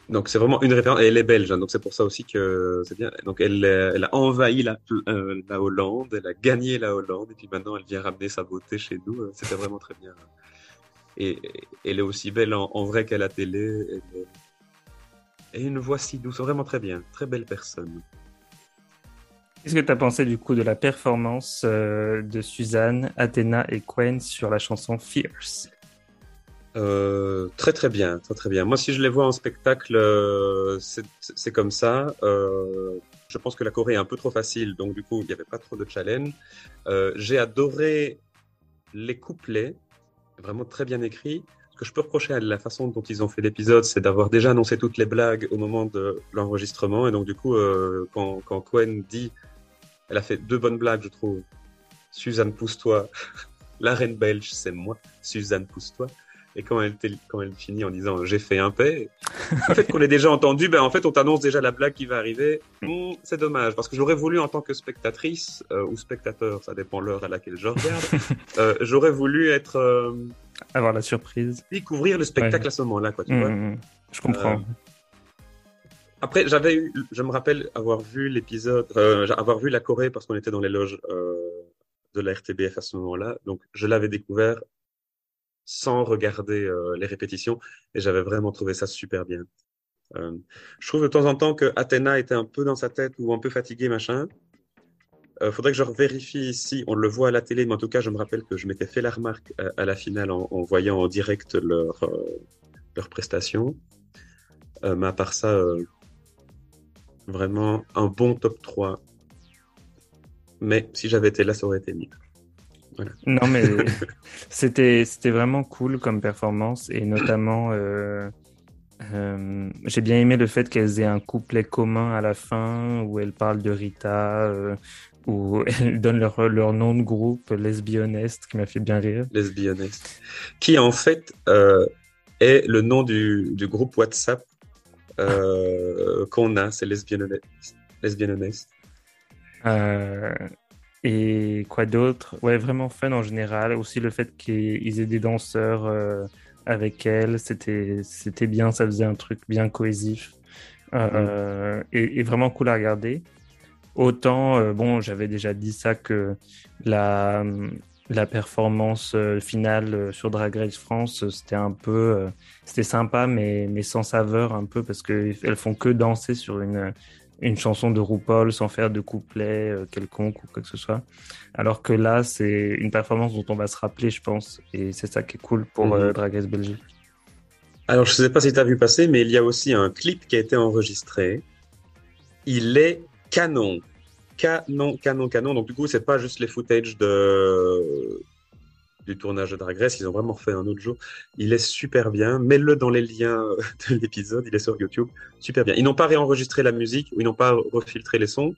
Donc c'est vraiment une référence et elle est belge hein, donc c'est pour ça aussi que c'est bien. Donc elle, elle a envahi la, la Hollande elle a gagné la Hollande et puis maintenant elle vient ramener sa beauté chez nous. C'était vraiment très bien. Et, elle est aussi belle en, vrai qu'à la télé. Et une voix si douce, vraiment très bien, très belle personne. Qu'est-ce que tu as pensé du coup de la performance euh, de Suzanne, Athéna et Quen sur la chanson Fierce? Euh, Très très bien, très très bien. Moi, si je les vois en spectacle, euh, c'est comme ça. Euh, je pense que la Corée est un peu trop facile, donc du coup, il n'y avait pas trop de challenge. Euh, j'ai adoré les couplets vraiment très bien écrit. Ce que je peux reprocher à la façon dont ils ont fait l'épisode, c'est d'avoir déjà annoncé toutes les blagues au moment de l'enregistrement. Et donc, du coup, quand, quand Cohen dit, elle a fait deux bonnes blagues, je trouve. Suzanne, pousse-toi. *laughs* la reine belge, c'est moi. Suzanne, pousse-toi. Et quand elle, quand elle finit en disant j'ai fait un paix, le fait qu'on l'ait déjà entendu, ben en fait on t'annonce déjà la blague qui va arriver. Hmm, c'est dommage parce que j'aurais voulu en tant que spectatrice euh, ou spectateur, ça dépend l'heure à laquelle je regarde, *laughs* euh, j'aurais voulu être euh, avoir la surprise, découvrir le spectacle à ce moment-là, quoi. Tu mmh, vois mmh, je comprends. Après, j'avais eu, je me rappelle avoir vu l'épisode, avoir vu la Corée parce qu'on était dans les loges de la RTBF à ce moment-là, donc je l'avais découvert sans regarder euh, les répétitions et j'avais vraiment trouvé ça super bien. Euh, je trouve de temps en temps que Athéna était un peu dans sa tête ou un peu fatigué, machin. Il faudrait que je vérifie ici. On le voit à la télé, mais en tout cas, je me rappelle que je m'étais fait la remarque à, la finale en, voyant en direct leur, leur prestation. mais à part ça, vraiment un bon top 3. Mais si j'avais été là, ça aurait été mieux. Non, mais *laughs* c'était vraiment cool comme performance et notamment euh, euh, j'ai bien aimé le fait qu'elles aient un couplet commun à la fin où elles parlent de Rita, euh, où *laughs* elles donnent leur, leur nom de groupe, Lesbionest, qui m'a fait bien rire. Lesbionest, qui en fait est le nom du, du groupe WhatsApp qu'on a, c'est Lesbionest. Euh, et quoi d'autre? Ouais, vraiment fun en général. Aussi le fait qu'ils aient des danseurs euh, avec elle, c'était c'était bien, ça faisait un truc bien cohésif euh, mm. et, vraiment cool à regarder. Autant, euh, bon, j'avais déjà dit ça que la la performance finale sur Drag Race France, c'était un peu, c'était sympa, mais mais sans saveur un peu parce que elles font que danser sur une une chanson de RuPaul sans faire de couplet euh, quelconque ou quoi que ce soit. Alors que là, c'est une performance dont on va se rappeler, je pense. Et c'est ça qui est cool pour mm Drag Race Belgique. Alors, je ne sais pas si tu as vu passer, mais il y a aussi un clip qui a été enregistré. Il est canon. Canon, canon, canon. Donc, du coup, c'est pas juste les footage de, du tournage de Drag Race. Ils ont vraiment fait un autre jour. Il est super bien. Mets-le dans les liens *laughs* de l'épisode. Il est sur YouTube. Super bien. Ils n'ont pas réenregistré la musique ou ils n'ont pas refiltré les sons.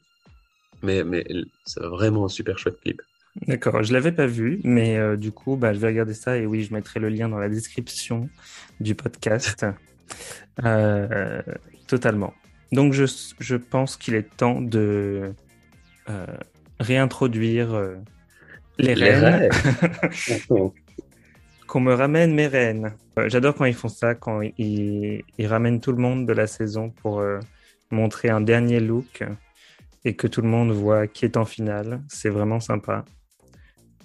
Mais, mais c'est vraiment un super chouette clip. D'accord, je l'avais pas vu, mais euh, du coup, bah, je vais regarder ça et oui, je mettrai le lien dans la description du podcast. *laughs* Euh, totalement. Donc, je, je pense qu'il est temps de euh, réintroduire les, reines. *laughs* Qu'on me ramène mes reines. Euh, j'adore quand ils font ça, quand ils, ramènent tout le monde de la saison pour euh, montrer un dernier look et que tout le monde voit qui est en finale. C'est vraiment sympa.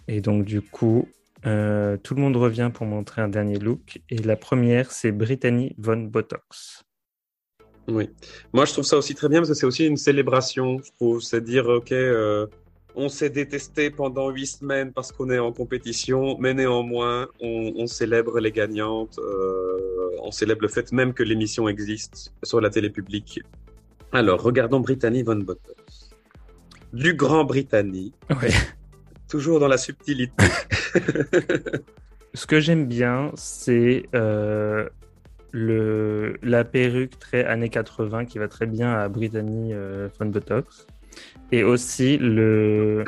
Et donc, du coup, euh, tout le monde revient pour montrer un dernier look. Et la première, c'est Brittany Von Botox. Oui. Moi, je trouve ça aussi très bien parce que c'est aussi une célébration, je trouve. C'est dire, OK, on s'est détesté pendant huit semaines parce qu'on est en compétition, mais néanmoins, on, célèbre les gagnantes, euh, on célèbre le fait même que l'émission existe sur la télé publique. Alors, regardons Brittany Von Bottles. Du Grand Brittany. Oui. Toujours dans la subtilité. *laughs* *laughs* Ce que j'aime bien, c'est euh, le, la perruque très années 80 qui va très bien à Brittany euh, Von Botox. Et aussi le,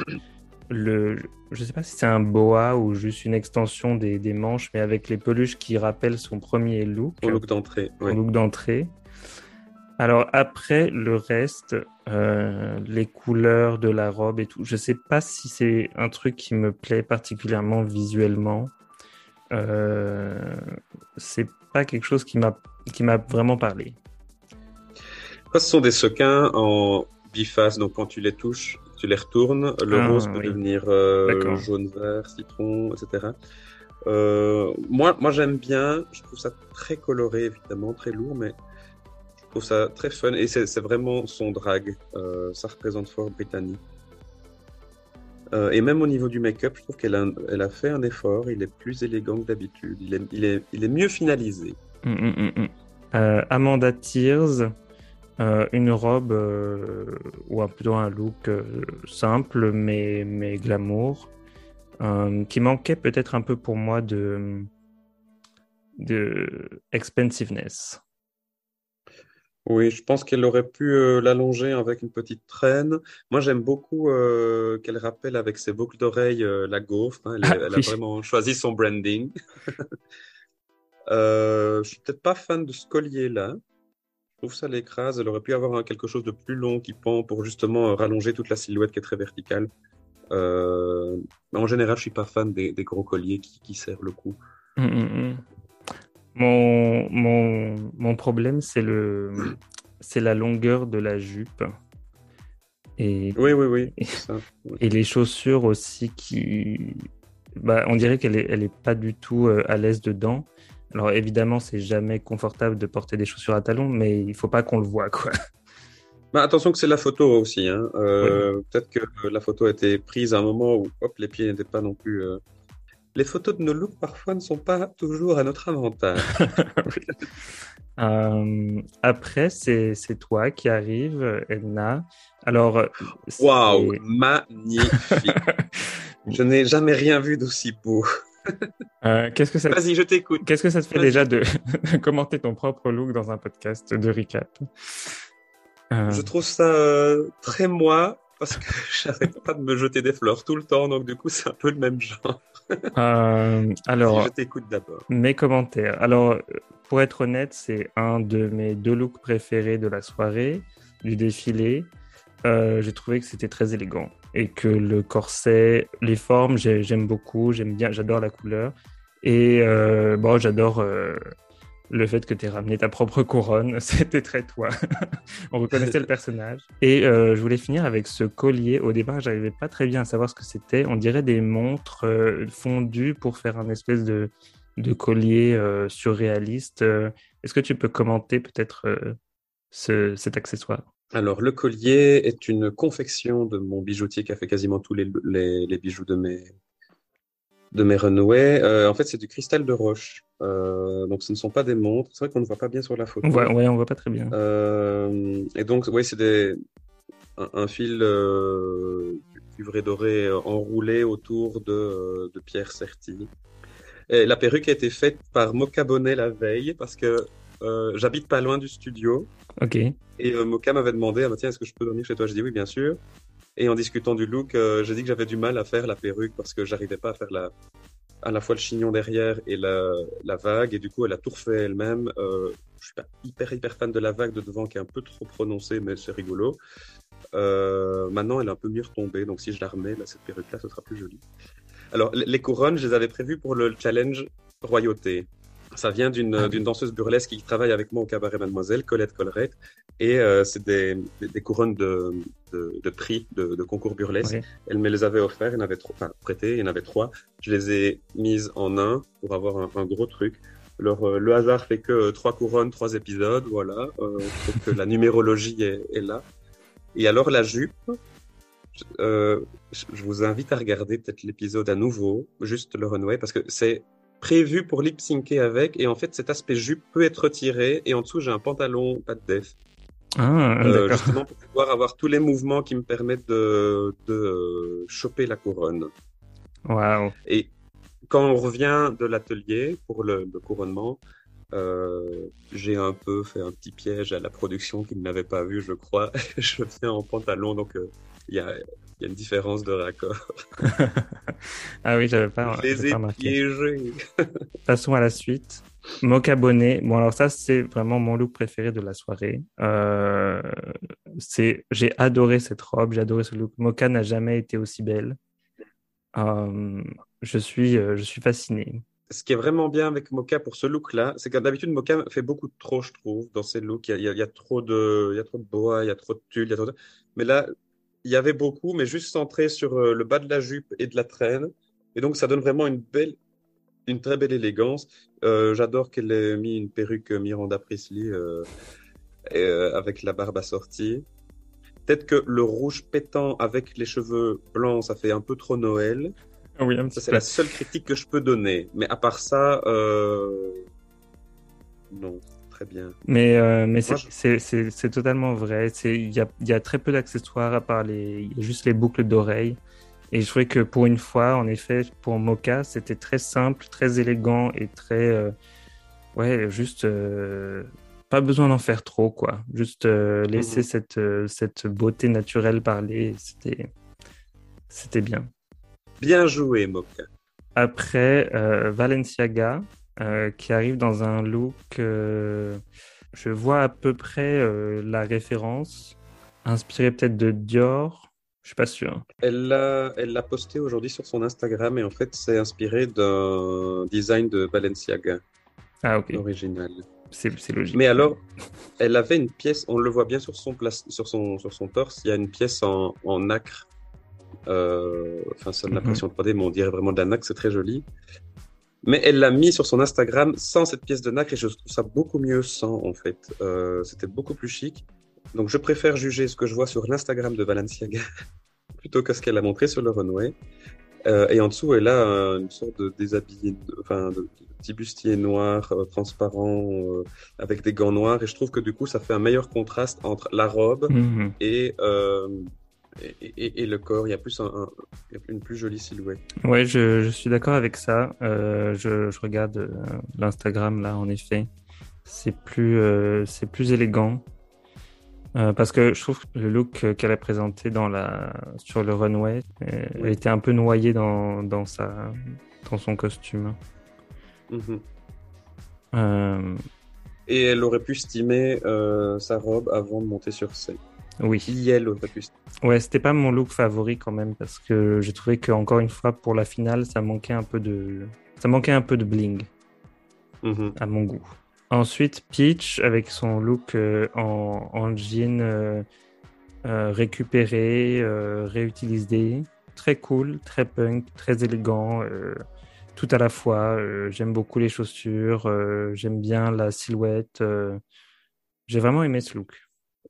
le je sais pas si c'est un boa ou juste une extension des, des, manches, mais avec les peluches qui rappellent son premier look. Son look d'entrée. look d'entrée. Alors après, le reste, euh, les couleurs de la robe et tout, je sais pas si c'est un truc qui me plaît particulièrement visuellement. Euh, c'est pas quelque chose qui m'a qui m'a vraiment parlé. Ce sont des sequins en, biface, donc quand tu les touches, tu les retournes. Le ah, rose peut devenir euh, jaune, vert, citron, etc. Euh, moi, moi j'aime bien. Je trouve ça très coloré, évidemment, très lourd, mais je trouve ça très fun. Et c'est vraiment son drag. Euh, ça représente fort Brittany. et même au niveau du make-up, je trouve qu'elle a, elle a fait un effort. Il est plus élégant que d'habitude. Il est, il, est, il est mieux finalisé. Hum, hum, hum, Amanda Tears, euh, une robe euh, ou plutôt un look euh, simple mais, mais glamour qui manquait peut-être un peu pour moi de, de expensiveness. Oui, je pense qu'elle aurait pu l'allonger avec une petite traîne. Moi, j'aime beaucoup qu'elle rappelle avec ses boucles d'oreilles la gaufre. Hein. Elle, elle, a vraiment choisi son branding. *laughs* je suis peut-être pas fan de ce collier-là trouve ça l'écrase. Elle aurait pu avoir quelque chose de plus long qui pend pour justement euh, rallonger toute la silhouette qui est très verticale. Euh, en général, je suis pas fan des, gros colliers qui, serrent le cou. Hum, hum, hum. Mon, mon, mon, problème, c'est le c'est la longueur de la jupe. Et, oui, oui, oui. Et, les chaussures aussi qui... Bah, on dirait qu'elle est, elle est pas du tout euh, à l'aise dedans. Alors évidemment, c'est jamais confortable de porter des chaussures à talons, mais il faut pas qu'on le voit, quoi. Bah, attention que c'est la photo aussi. Hein. Euh, Peut-être que la photo a été prise à un moment où hop, les pieds n'étaient pas non plus. Euh... Les photos de nos looks parfois ne sont pas toujours à notre avantage. *laughs* *laughs* euh, après, c'est toi qui arrive, Edna. Alors, waouh, magnifique. *laughs* je n'ai jamais rien vu d'aussi beau. Euh, qu'est-ce que ça Vas-y, je t'écoute. Qu'est-ce que ça te fait déjà de *laughs* commenter ton propre look dans un podcast de recap? Euh... Je trouve ça euh, très moi parce que *laughs* j'arrête pas de me jeter des fleurs tout le temps, donc du coup c'est un peu le même genre. alors, je t'écoute d'abord. Mes commentaires. Alors, pour être honnête, c'est un de mes deux looks préférés de la soirée, du défilé. Euh, j'ai trouvé que c'était très élégant et que le corset, les formes, j'aime beaucoup, j'aime bien, j'adore la couleur et euh, bon, j'adore euh, le fait que tu aies ramené ta propre couronne, *laughs* c'était très toi. *laughs* On reconnaissait le personnage. Et je voulais finir avec ce collier. Au départ, j'arrivais pas très bien à savoir ce que c'était. On dirait des montres fondues pour faire un espèce de, collier surréaliste. Est-ce que tu peux commenter peut-être ce, cet accessoire? Alors, le collier est une confection de mon bijoutier qui a fait quasiment tous les, les, les bijoux de mes, de mes Runway. Euh, en fait, c'est du cristal de roche. Euh, donc, ce ne sont pas des montres. C'est vrai qu'on ne voit pas bien sur la photo. On voit, ouais, on voit pas très bien. Euh, et donc, oui, c'est des, un, un fil cuivré doré enroulé autour de, de Pierre Serti. Et la perruque a été faite par Moka Bonnet la veille parce que j'habite pas loin du studio. Ok. Et euh, Moka m'avait demandé, ah, bah, tiens, est-ce que je peux venir chez toi? Je dis oui, bien sûr. Et en discutant du look, euh, j'ai dit que j'avais du mal à faire la perruque parce que j'arrivais pas à faire la, à la fois le chignon derrière et la, la vague. Et du coup, elle a tout refait elle-même. Euh, je suis pas hyper, hyper fan de la vague de devant qui est un peu trop prononcée, mais c'est rigolo. Euh, maintenant, elle est un peu mieux retombée. Donc, si je la remets, là, cette perruque-là, ce sera plus joli. Alors, les couronnes, je les avais prévues pour le challenge royauté. Ça vient d'une Ah oui. danseuse burlesque qui travaille avec moi au cabaret Mademoiselle, Colette Collerette. Et euh, c'est des, des, des couronnes de, de, de prix de, de concours burlesque. Elle me les avait offertes, il y en avait trois, enfin prêtées, il y en avait trois. Je les ai mises en un pour avoir un, un gros truc. Alors, euh, le hasard fait que euh, trois couronnes, trois épisodes, voilà. Que la numérologie est, est là. Et alors, la jupe, je vous invite à regarder peut-être l'épisode à nouveau, juste le runway, parce que c'est prévu pour lip syncer avec, et en fait, cet aspect jupe peut être retiré, et en dessous, j'ai un pantalon pas de def. Ah, Euh, justement pour pouvoir avoir tous les mouvements qui me permettent de, de choper la couronne. Waouh. Et quand on revient de l'atelier pour le, le couronnement, euh, j'ai un peu fait un petit piège à la production qui ne pas vu, je crois. *laughs* je viens en pantalon, donc euh, il y, a, y a une différence de raccord. *laughs* ah oui, j'avais pas, je les ai pas remarqué. piégés. *laughs* Passons à la suite. Mocha bonnet. Bon, alors ça, c'est vraiment mon look préféré de la soirée. Euh, c'est, j'ai adoré cette robe, j'ai adoré ce look. Mocha n'a jamais été aussi belle. Euh, je suis, euh, je suis fasciné. Ce qui est vraiment bien avec Mocha pour ce look-là, c'est que d'habitude Mocha fait beaucoup trop, je trouve, dans ses looks. Y a- il y a trop de, il y a trop de bois, il y a trop de tulle, il y a trop de... Mais là, il y avait beaucoup, mais juste centré sur euh, le bas de la jupe et de la traîne. Et donc, ça donne vraiment une belle, une très belle élégance. Euh, j'adore qu'elle ait mis une perruque Miranda Priestley euh, euh, avec la barbe assortie. Peut-être que le rouge pétant avec les cheveux blancs, ça fait un peu trop Noël. Oui, un Ça, petit c'est peu. la seule critique que je peux donner. Mais à part ça, non, très bien. Mais, euh, mais c'est, totalement vrai. Il y a, il y a très peu d'accessoires à part les, juste les boucles d'oreilles. Et je trouvais que pour une fois, en effet, pour Mocha, c'était très simple, très élégant et très, euh, ouais, juste, euh, pas besoin d'en faire trop, quoi. Juste euh, laisser Mhm. cette, cette beauté naturelle parler. C'était, c'était bien. Bien joué, Mocha. Après, Valenciaga, euh, qui arrive dans un look, euh, je vois à peu près euh, la référence, inspiré peut-être de Dior, je suis pas sûr. Elle l'a, elle l'a posté aujourd'hui sur son Instagram et en fait, c'est inspiré d'un design de Balenciaga Ah ok, original. c'est c'est logique. Mais alors, elle avait une pièce, on le voit bien sur son, place, sur son, sur son torse, il y a une pièce en, en nacre. Enfin, ça donne Mhm. l'impression de 3D, mais on dirait vraiment de la nacre, c'est très joli. Mais elle l'a mis sur son Instagram sans cette pièce de nacre et je trouve ça beaucoup mieux sans, en fait. Euh, C'était beaucoup plus chic. Donc je préfère juger ce que je vois sur l'Instagram de Balenciaga *laughs* plutôt que ce qu'elle a montré sur le runway. Euh, et en dessous, elle a une sorte de déshabillé, enfin, de, de petit bustier noir, euh, transparent, euh, avec des gants noirs. Et je trouve que du coup, ça fait un meilleur contraste entre la robe Mhm. et, euh, et, et- et le corps. Il y a plus un, un- une plus jolie silhouette. Ouais, je, je suis d'accord avec ça. Euh, je, je regarde euh, l'Instagram là, en effet. C'est plus, euh, c'est plus élégant. Parce que je trouve que le look qu'elle a présenté dans la, sur le runway, elle Oui. était un peu noyée dans, dans, sa, dans son costume. Mhm. Et elle aurait pu stimer euh, sa robe avant de monter sur scène. Oui. Aurait pu stimer. Ouais, c'était pas mon look favori quand même parce que j'ai trouvé que encore une fois pour la finale, ça manquait un peu de, ça manquait un peu de bling. Mhm. à mon goût. Ensuite, Peach avec son look euh, en, en jean euh, euh, récupéré, réutilisé. Très cool, très punk, très élégant, tout à la fois. J'aime beaucoup les chaussures, j'aime bien la silhouette. J'ai vraiment aimé ce look.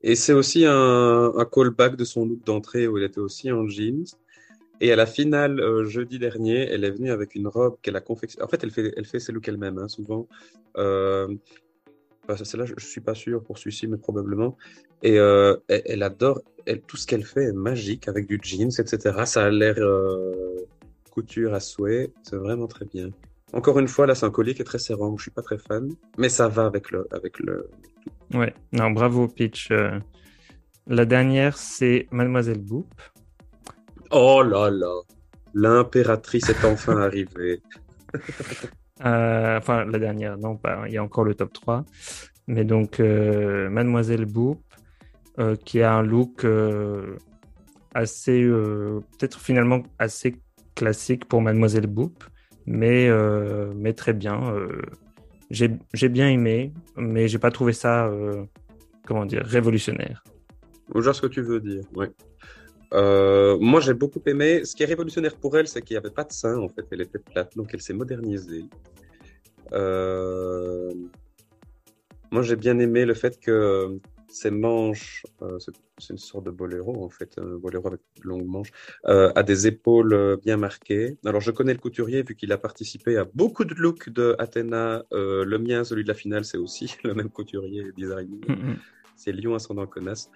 Et c'est aussi un, callback de son look d'entrée où elle était aussi en jeans. Et à la finale, euh, jeudi dernier, elle est venue avec une robe qu'elle a confectionnée. En fait, elle fait, elle fait ses looks elle-même, hein, souvent. Euh, celle-là, je, je suis pas sûr pour celui-ci, mais probablement. Et euh, elle, adore, tout ce qu'elle fait est magique avec du jeans, etc. Ça a l'air euh, couture à souhait. C'est vraiment très bien. Encore une fois, là, c'est un collier qui est très serrant. Je suis pas très fan, mais ça va avec le, avec le. Ouais, non, bravo Peach. Euh, La dernière, c'est Mademoiselle Boop. Oh là là, l'impératrice est enfin *laughs* arrivée. Euh, enfin, la dernière, non, pas, il y a encore le top 3. Mais donc, euh, Mademoiselle Boop, euh, qui a un look assez, peut-être finalement assez classique pour Mademoiselle Boop, mais, mais très bien. J'ai j'ai bien aimé, mais j'ai pas trouvé ça, euh, comment dire, révolutionnaire. Je vois ce que tu veux dire, ouais. Euh, moi, j'ai beaucoup aimé. Ce qui est révolutionnaire pour elle, c'est qu'il n'y avait pas de sein, en fait. Elle était plate, donc elle s'est modernisée. Euh, Moi, j'ai bien aimé le fait que ses manches, euh, c'est une sorte de boléro, en fait, un boléro avec de longues manches, euh, a des épaules euh, bien marquées. Alors, je connais le couturier, vu qu'il a participé à beaucoup de looks de Athéna. Euh, le mien, celui de la finale, c'est aussi *laughs* le même couturier designer. C'est Lyon Ascendant Connasse.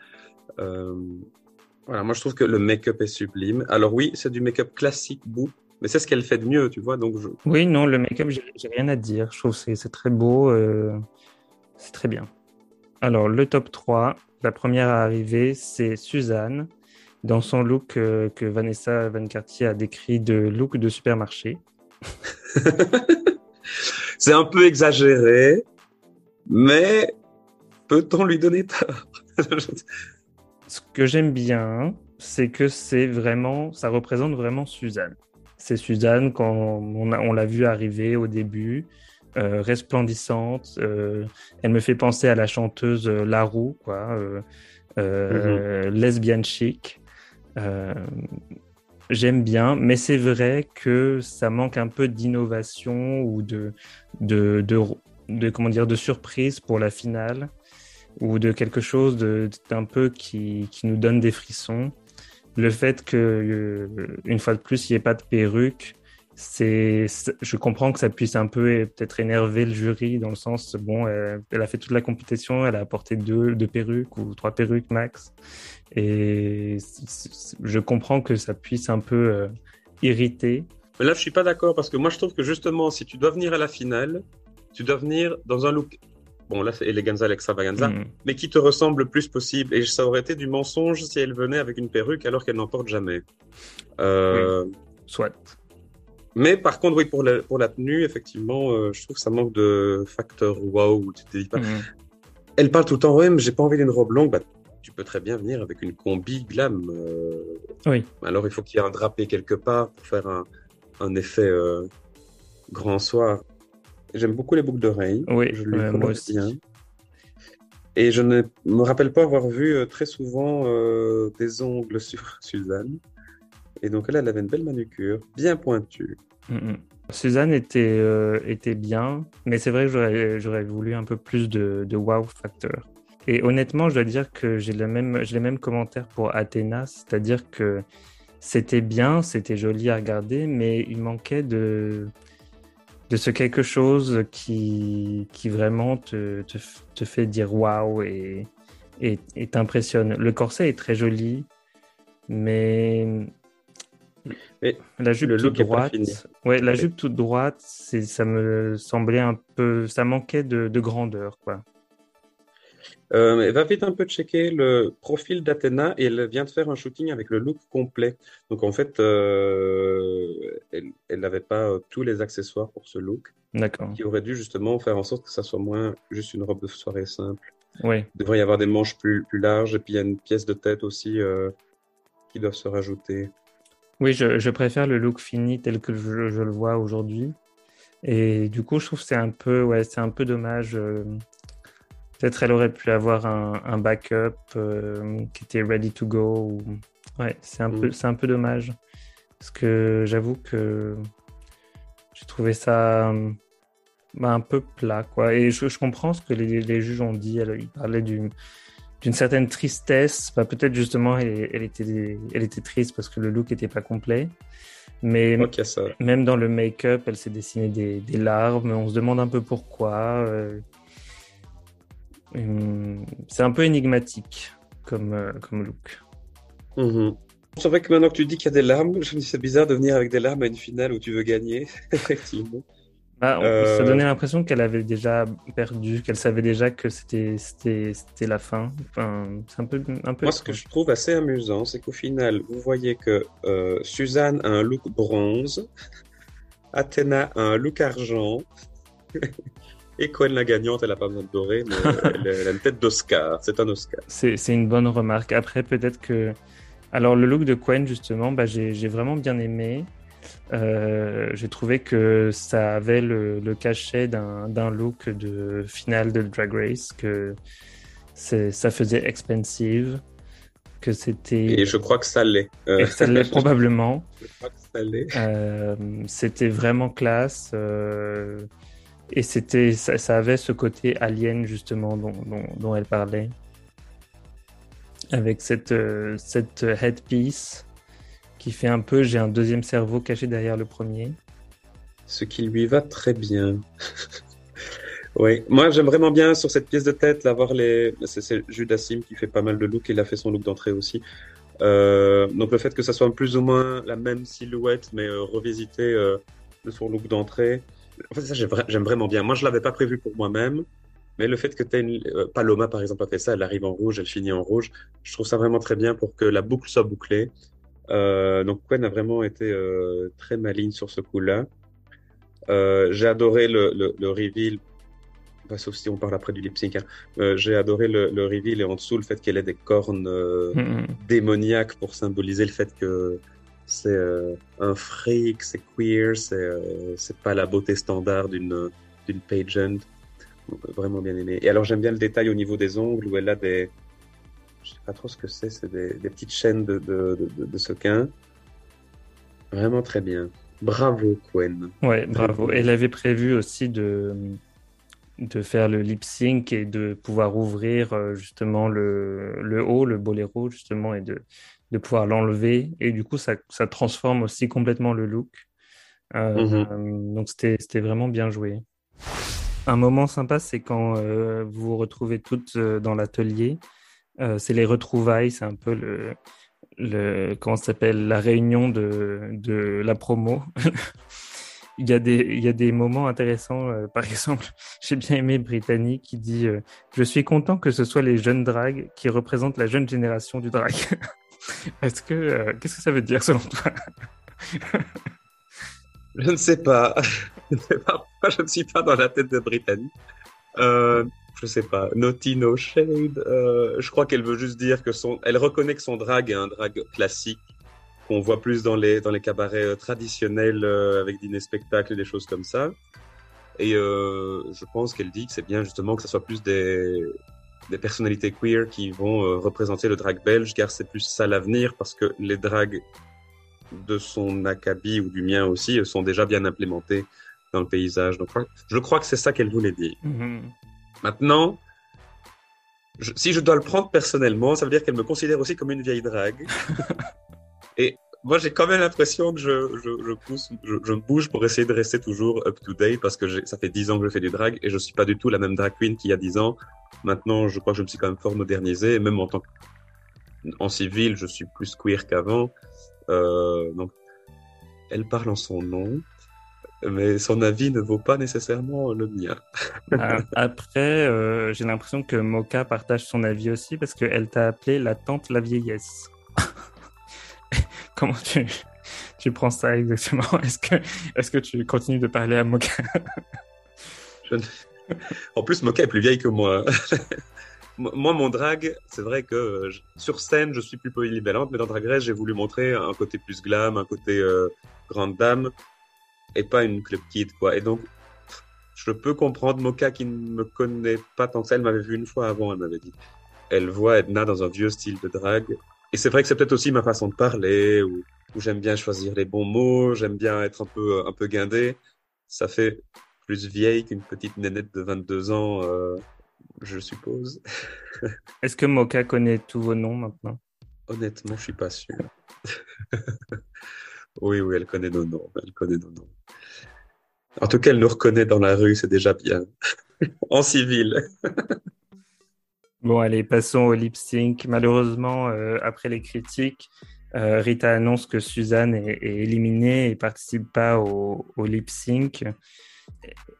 Voilà, moi je trouve que le make-up est sublime. Alors oui, c'est du make-up classique bout, mais c'est ce qu'elle fait de mieux, tu vois. Donc je... Oui, non, le make-up, j'ai rien à dire. Je trouve que c'est très beau, c'est très bien. Alors, le top 3, la première à arriver, c'est Suzanne, dans son look euh, que Vanessa Van Cartier a décrit de look de supermarché. *laughs* c'est un peu exagéré, mais peut-on lui donner tort? *laughs* Ce que j'aime bien, c'est que c'est vraiment, ça représente vraiment Suzanne. C'est Suzanne quand on, on l'a vue arriver au début, euh, resplendissante. euh, elle me fait penser à la chanteuse euh, Larue, quoi, euh, euh, lesbienne chic. J'aime bien, mais c'est vrai que ça manque un peu d'innovation ou de, de, de, de, comment dire, de surprise pour la finale ou de quelque chose d'un peu qui, qui nous donne des frissons. Le fait que, une fois de plus, il n'y ait pas de perruque, c'est, je comprends que ça puisse un peu euh, peut-être énerver le jury dans le sens, bon, euh, elle a fait toute la compétition, elle a apporté deux, deux perruques ou trois perruques max. Et je comprends que ça puisse un peu euh, irriter. Mais là, je suis pas d'accord parce que moi, je trouve que justement, si tu dois venir à la finale, tu dois venir dans un look. Bon, là, c'est Eleganza l'extravaganza, Mm. mais qui te ressemble le plus possible. Et ça aurait été du mensonge si elle venait avec une perruque alors qu'elle n'en porte jamais. Euh, Soit. Mais par contre, oui, pour la, pour la tenue, effectivement, euh, je trouve que ça manque de facteur wow. où Tu te dis pas. Mm. Elle parle tout le temps, ouais, mais j'ai pas envie d'une robe longue. Bah, tu peux très bien venir avec une combi glam. euh, Oui. Alors, il faut qu'il y ait un drapé quelque part pour faire un, un effet euh, grand soir. J'aime beaucoup les boucles d'oreilles. Oui, je lui moi aussi. bien. Et je ne me rappelle pas avoir vu très souvent des ongles sur *laughs* Suzanne. Et donc là, elle avait une belle manucure, bien pointue. Mm, mm. Suzanne était, euh, était bien, mais c'est vrai que j'aurais, voulu un peu plus de, de wow factor. Et honnêtement, je dois dire que j'ai, le même, j'ai les mêmes commentaires pour Athéna, c'est-à-dire que c'était bien, c'était joli à regarder, mais il manquait de, de ce quelque chose qui, qui vraiment te, te, te fait dire et, et, et t'impressionne. Le corset est très joli, mais Mais la jupe toute droite, ouais, la jupe toute droite, c'est, ça me semblait un peu, ça manquait de, de grandeur, quoi. Euh, va vite un peu checker le profil d'Athéna et elle vient de faire un shooting avec le look complet. Donc en fait, euh, elle n'avait pas euh, tous les accessoires pour ce look, D'accord. qui aurait dû justement faire en sorte que ça soit moins juste une robe de soirée simple. Oui, Il devrait y avoir des manches plus, plus larges et puis il y a une pièce de tête aussi qui doivent se rajouter. Oui, je, je préfère le look fini tel que je, je le vois aujourd'hui. Et du coup, je trouve que c'est un peu, ouais, c'est un peu dommage. euh, Peut-être elle aurait pu avoir un, un backup euh, qui était ready to go. ou- Ouais, c'est un Mm. peu, c'est un peu dommage. Parce que j'avoue que j'ai trouvé ça bah, un peu plat, quoi. Et je, je comprends ce que les, les juges ont dit. Ils parlaient d'une d'une certaine tristesse. Bah, Peut-être justement, elle, elle était, elle était triste parce que le look n'était pas complet. Mais ça. même dans le make-up, elle s'est dessinée des, des larmes. On se demande un peu pourquoi. euh. Hum, C'est un peu énigmatique comme, euh, comme look. Mhm. C'est vrai que maintenant que tu dis qu'il y a des larmes, je me dis c'est bizarre de venir avec des larmes à une finale où tu veux gagner, *laughs* effectivement. Bah, on- Euh, Ça donnait l'impression qu'elle avait déjà perdu, qu'elle savait déjà que c'était la fin. Enfin, c'est un peu un peu. Moi, ce que je trouve assez amusant, c'est qu'au final, vous voyez que euh, Suzanne a un look bronze, *laughs* Athéna a un look argent, *laughs* et Cohen la gagnante, elle a pas besoin de doré, mais *laughs* elle, elle a une tête d'Oscar. C'est un Oscar. C'est une bonne remarque. Après, peut-être que. Alors, le look de Quen, justement, bah, j'ai j'ai vraiment bien aimé. Euh, j'ai trouvé que ça avait le, le cachet d'un look de finale de Drag Race, que ça faisait expensive, que c'était. Et je crois que ça l'est. Euh, ça l'est *laughs* probablement. je crois que ça l'est. Euh, c'était vraiment classe. euh, et c'était, ça, ça avait ce côté alien, justement, dont, dont, dont elle parlait. Avec cette, cette headpiece qui fait un peu, j'ai un deuxième cerveau caché derrière le premier. Ce qui lui va très bien. *laughs* Oui, moi j'aime vraiment bien sur cette pièce de tête là, voir les. C'est Judas Sim qui fait pas mal de looks, il a fait son look d'entrée aussi. Euh, donc le fait que ça soit plus ou moins la même silhouette, mais euh, revisité euh, de son look d'entrée. En fait, ça j'aime vraiment bien. Moi je l'avais pas prévu pour moi-même, mais le fait que une... euh, Paloma par exemple a fait ça, elle arrive en rouge, elle finit en rouge. Je trouve ça vraiment très bien pour que la boucle soit bouclée. Euh, donc Gwen a vraiment été euh, très maligne sur ce coup-là. Euh, j'ai adoré le, le, le reveal, bah, sauf si on parle après du lip sync. hein. Euh, j'ai adoré le, le reveal et en dessous le fait qu'elle ait des cornes euh, Mhm. démoniaques pour symboliser le fait que c'est euh, un freak, c'est queer, c'est c'est pas la beauté standard d'une d'une pageant. Donc, Vraiment bien aimé. Et alors j'aime bien le détail au niveau des ongles où elle a des, je sais pas trop ce que c'est, c'est des, des petites chaînes de de, de, de, sequins. Vraiment très bien. Bravo Quen. Ouais, bravo. Elle avait prévu aussi de, de faire le lip sync et de pouvoir ouvrir euh, justement le, le haut, le boléro, justement, et de, de pouvoir l'enlever. Et du coup, ça, ça transforme aussi complètement le look. Euh, Donc, c'était, vraiment bien joué. Un moment sympa, c'est quand euh, vous vous retrouvez toutes dans l'atelier. Euh, c'est les retrouvailles, c'est un peu le, le comment s'appelle la réunion de, de la promo. *laughs* il y a des il y a des moments intéressants. euh, par *laughs* exemple, j'ai bien aimé Brittany qui dit euh, je suis content que ce soit les jeunes drags qui représentent la jeune génération du drag. *laughs* Est-ce que euh, qu'est-ce que ça veut dire selon toi? Je ne sais pas. Je ne sais pas je ne suis pas dans la tête de Brittany. Je sais pas. Naughty No Shade. Euh, je crois qu'elle veut juste dire que son, elle reconnaît que son drag est un drag classique qu'on voit plus dans les dans les cabarets euh, traditionnels euh, avec dîner spectacle et des choses comme ça. Et je pense qu'elle dit que c'est bien justement que ce soit plus des des personnalités queer qui vont représenter le drag belge car c'est plus ça l'avenir parce que les drags de son acabit ou du mien aussi sont déjà bien implémentés dans le paysage. Donc, je crois que c'est ça qu'elle voulait dire. Mhm. Maintenant, je- si je dois le prendre personnellement, ça veut dire qu'elle me considère aussi comme une vieille drague. *laughs* Et moi, j'ai quand même l'impression que je, je, je pousse, je, je me bouge pour essayer de rester toujours up to date parce que ça fait 10 ans que je fais du drag et je suis pas du tout la même drag queen qu'il y a 10 ans. Maintenant, je crois que je me suis quand même fort modernisé, et même en tant que, en civil, je suis plus queer qu'avant. Euh, donc, elle parle en son nom, mais son avis ne vaut pas nécessairement le mien. *laughs* Ah, Après, euh, j'ai l'impression que Moka partage son avis aussi parce qu'elle t'a appelé la tante la vieillesse. *laughs* Comment tu, tu prends ça exactement? *laughs* Est-ce que, est-ce que tu continues de parler à Moka? Je En plus, Moka est plus vieille que moi. moi, mon drag, c'est vrai que je- sur scène, je suis plus polyvalente, mais dans Drag Race, j'ai voulu montrer un côté plus glam, un côté euh, grande dame, et pas une club kid, quoi. Et donc, je peux comprendre Moka qui ne me connaît pas tant que ça. Elle m'avait vu une fois avant, elle m'avait dit. Elle voit Edna dans un vieux style de drag. Et c'est vrai que c'est peut-être aussi ma façon de parler, où, où j'aime bien choisir les bons mots, j'aime bien être un peu, un peu guindé. Ça fait plus vieille qu'une petite nénette de 22 ans, euh, je suppose. *laughs* Est-ce que Moka connaît tous vos noms maintenant? Honnêtement, je suis pas sûr. *laughs* oui, oui, elle connaît nos noms. Elle connaît nos noms. En tout cas, elle nous reconnaît dans la rue, c'est déjà bien. *laughs* en civil. *laughs* Bon, allez, passons au lip sync. Malheureusement, euh, après les critiques, euh, Rita annonce que Suzanne est, éliminée et participe pas au, lip sync.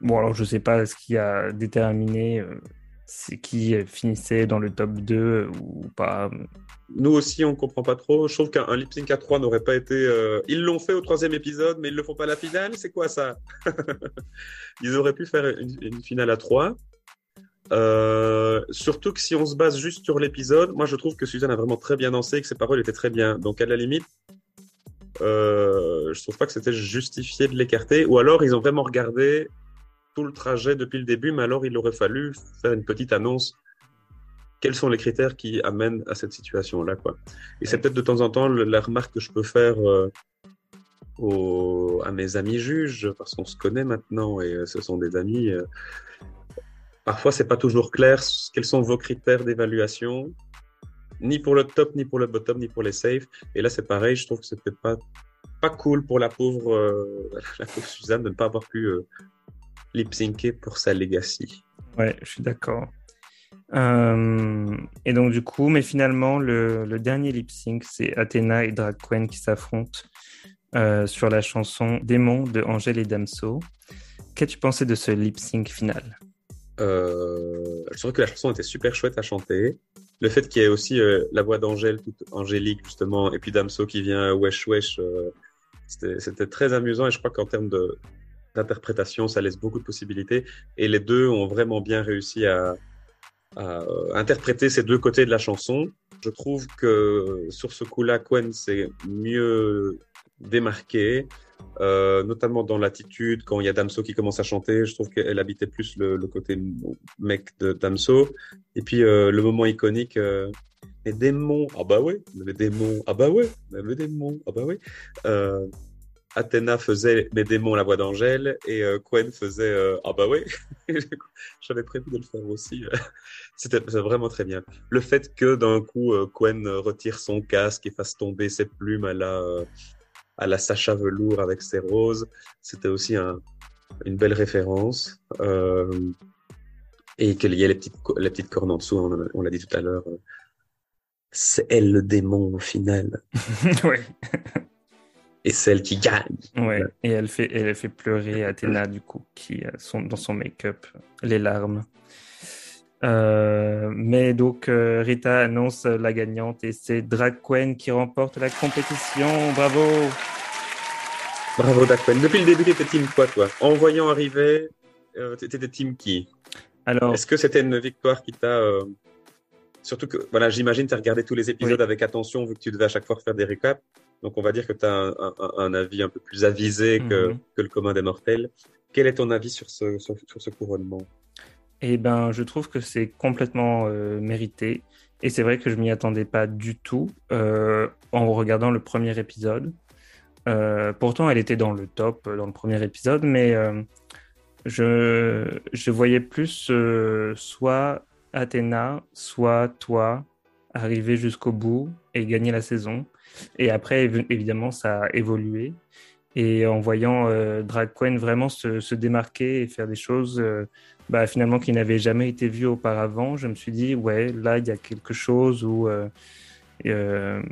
Bon, alors je sais pas ce qui a déterminé euh, qui finissait dans le top 2 ou pas. Nous aussi, on comprend pas trop. Je trouve qu'un un lip sync à 3 n'aurait pas été. euh, Ils l'ont fait au troisième épisode, mais ils le font pas à la finale. C'est quoi ça? *laughs* Ils auraient pu faire une, finale à 3. Euh, surtout que si on se base juste sur l'épisode, moi je trouve que Suzanne a vraiment très bien dansé et que ses paroles étaient très bien. Donc à la limite, euh, je trouve pas que c'était justifié de l'écarter. Ou alors ils ont vraiment regardé tout le trajet depuis le début, mais alors il aurait fallu faire une petite annonce. Quels sont les critères qui amènent à cette situation-là, quoi? Et c'est peut-être de temps en temps la remarque que je peux faire euh, aux- à mes amis juges, parce qu'on se connaît maintenant et euh, ce sont des amis. euh, Parfois, c'est pas toujours clair quels sont vos critères d'évaluation, ni pour le top, ni pour le bottom, ni pour les safe. Et là, c'est pareil. Je trouve que c'était pas pas cool pour la pauvre euh, *laughs* la pauvre Suzanne de ne pas avoir pu lip syncer pour sa legacy. Ouais, je suis d'accord. Euh, et donc du coup, mais finalement, le, le dernier lip sync, c'est Athéna et Drag Queen qui s'affrontent euh, sur la chanson Démon de Angèle et Damso. Qu'as-tu pensé de ce lip sync final? Euh, je trouvais que la chanson était super chouette à chanter. Le fait qu'il y ait aussi la voix d'Angèle, toute angélique justement, et puis Damso qui vient wesh wesh, c'était très amusant et je crois qu'en termes de d'interprétation, ça laisse beaucoup de possibilités. Et les deux ont vraiment bien réussi à, euh, interpréter ces deux côtés de la chanson. Je trouve que sur ce coup-là, Quen s'est mieux démarqué, euh, notamment dans l'attitude, quand il y a Damso qui commence à chanter, je trouve qu'elle habitait plus le, le côté mec de Damso. Et puis euh, le moment iconique, les démons, ah bah ouais, les démons, ah bah ouais, les démons, ah bah ouais. Euh, Athéna faisait mes démons la voix d'Angèle et euh, Quen faisait euh, ah bah ouais. *laughs* J'avais prévu de le faire aussi. C'était c'était vraiment très bien. Le fait que d'un coup euh, Quen retire son casque et fasse tomber ses plumes à la euh, à la Sacha velours avec ses roses, c'était aussi un, une belle référence. Euh, et qu'il y ait les petites les petites cornes en dessous, on, l'a dit tout à l'heure. euh, C'est elle le démon au final *laughs* Ouais. Et celle qui gagne. Ouais. Et elle fait, elle fait pleurer Athéna du coup, qui a son, dans son make-up, les larmes. Euh, mais donc euh, Rita annonce la gagnante et c'est Drag Queen qui remporte la compétition. Bravo. Bravo Dakwen. Depuis le début, t'étais team quoi, toi? En voyant arriver, euh, t'étais team qui? Alors, Est-ce que c'était une victoire qui t'a... euh, Surtout que, voilà, j'imagine tu as regardé tous les épisodes Oui. avec attention, vu que tu devais à chaque fois faire des récaps. Donc on va dire que tu as un, un- un avis un peu plus avisé que, Mhm. que le commun des mortels. Quel est ton avis sur ce, sur, sur ce couronnement? Eh ben, je trouve que c'est complètement euh, mérité. Et c'est vrai que je m'y attendais pas du tout euh, en regardant le premier épisode. pourtant, elle était dans le top dans le premier épisode, mais je, je voyais plus soit Athéna, soit toi arriver jusqu'au bout et gagner la saison. Et après, évidemment, ça a évolué. Et en voyant euh, Drag Queen vraiment se, démarquer et faire des choses euh, bah, finalement qui n'avaient jamais été vues auparavant, je me suis dit, ouais, là, il y a quelque chose où euh,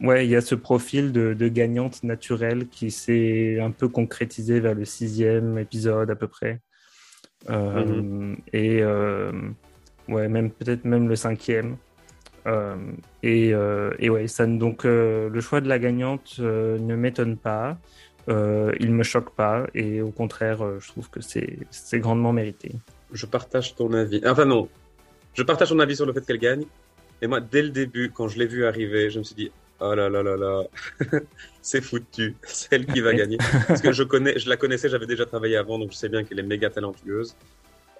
ouais, il y a ce profil de, gagnante naturelle qui s'est un peu concrétisé vers le sixième épisode à peu près. Mm-hmm. Et ouais, même peut-être même le cinquième. Et, et, ouais, ça, donc le choix de la gagnante ne m'étonne pas. Euh, il me choque pas et au contraire, euh, je trouve que c'est grandement mérité. Je partage ton avis. Enfin non, je partage ton avis sur le fait qu'elle gagne. Et moi, dès le début, quand je l'ai vue arriver, je me suis dit, oh là là là là, *laughs* c'est foutu, c'est elle qui va gagner. Parce que *laughs* je connais, je la connaissais, j'avais déjà travaillé avant, donc je sais bien qu'elle est méga talentueuse.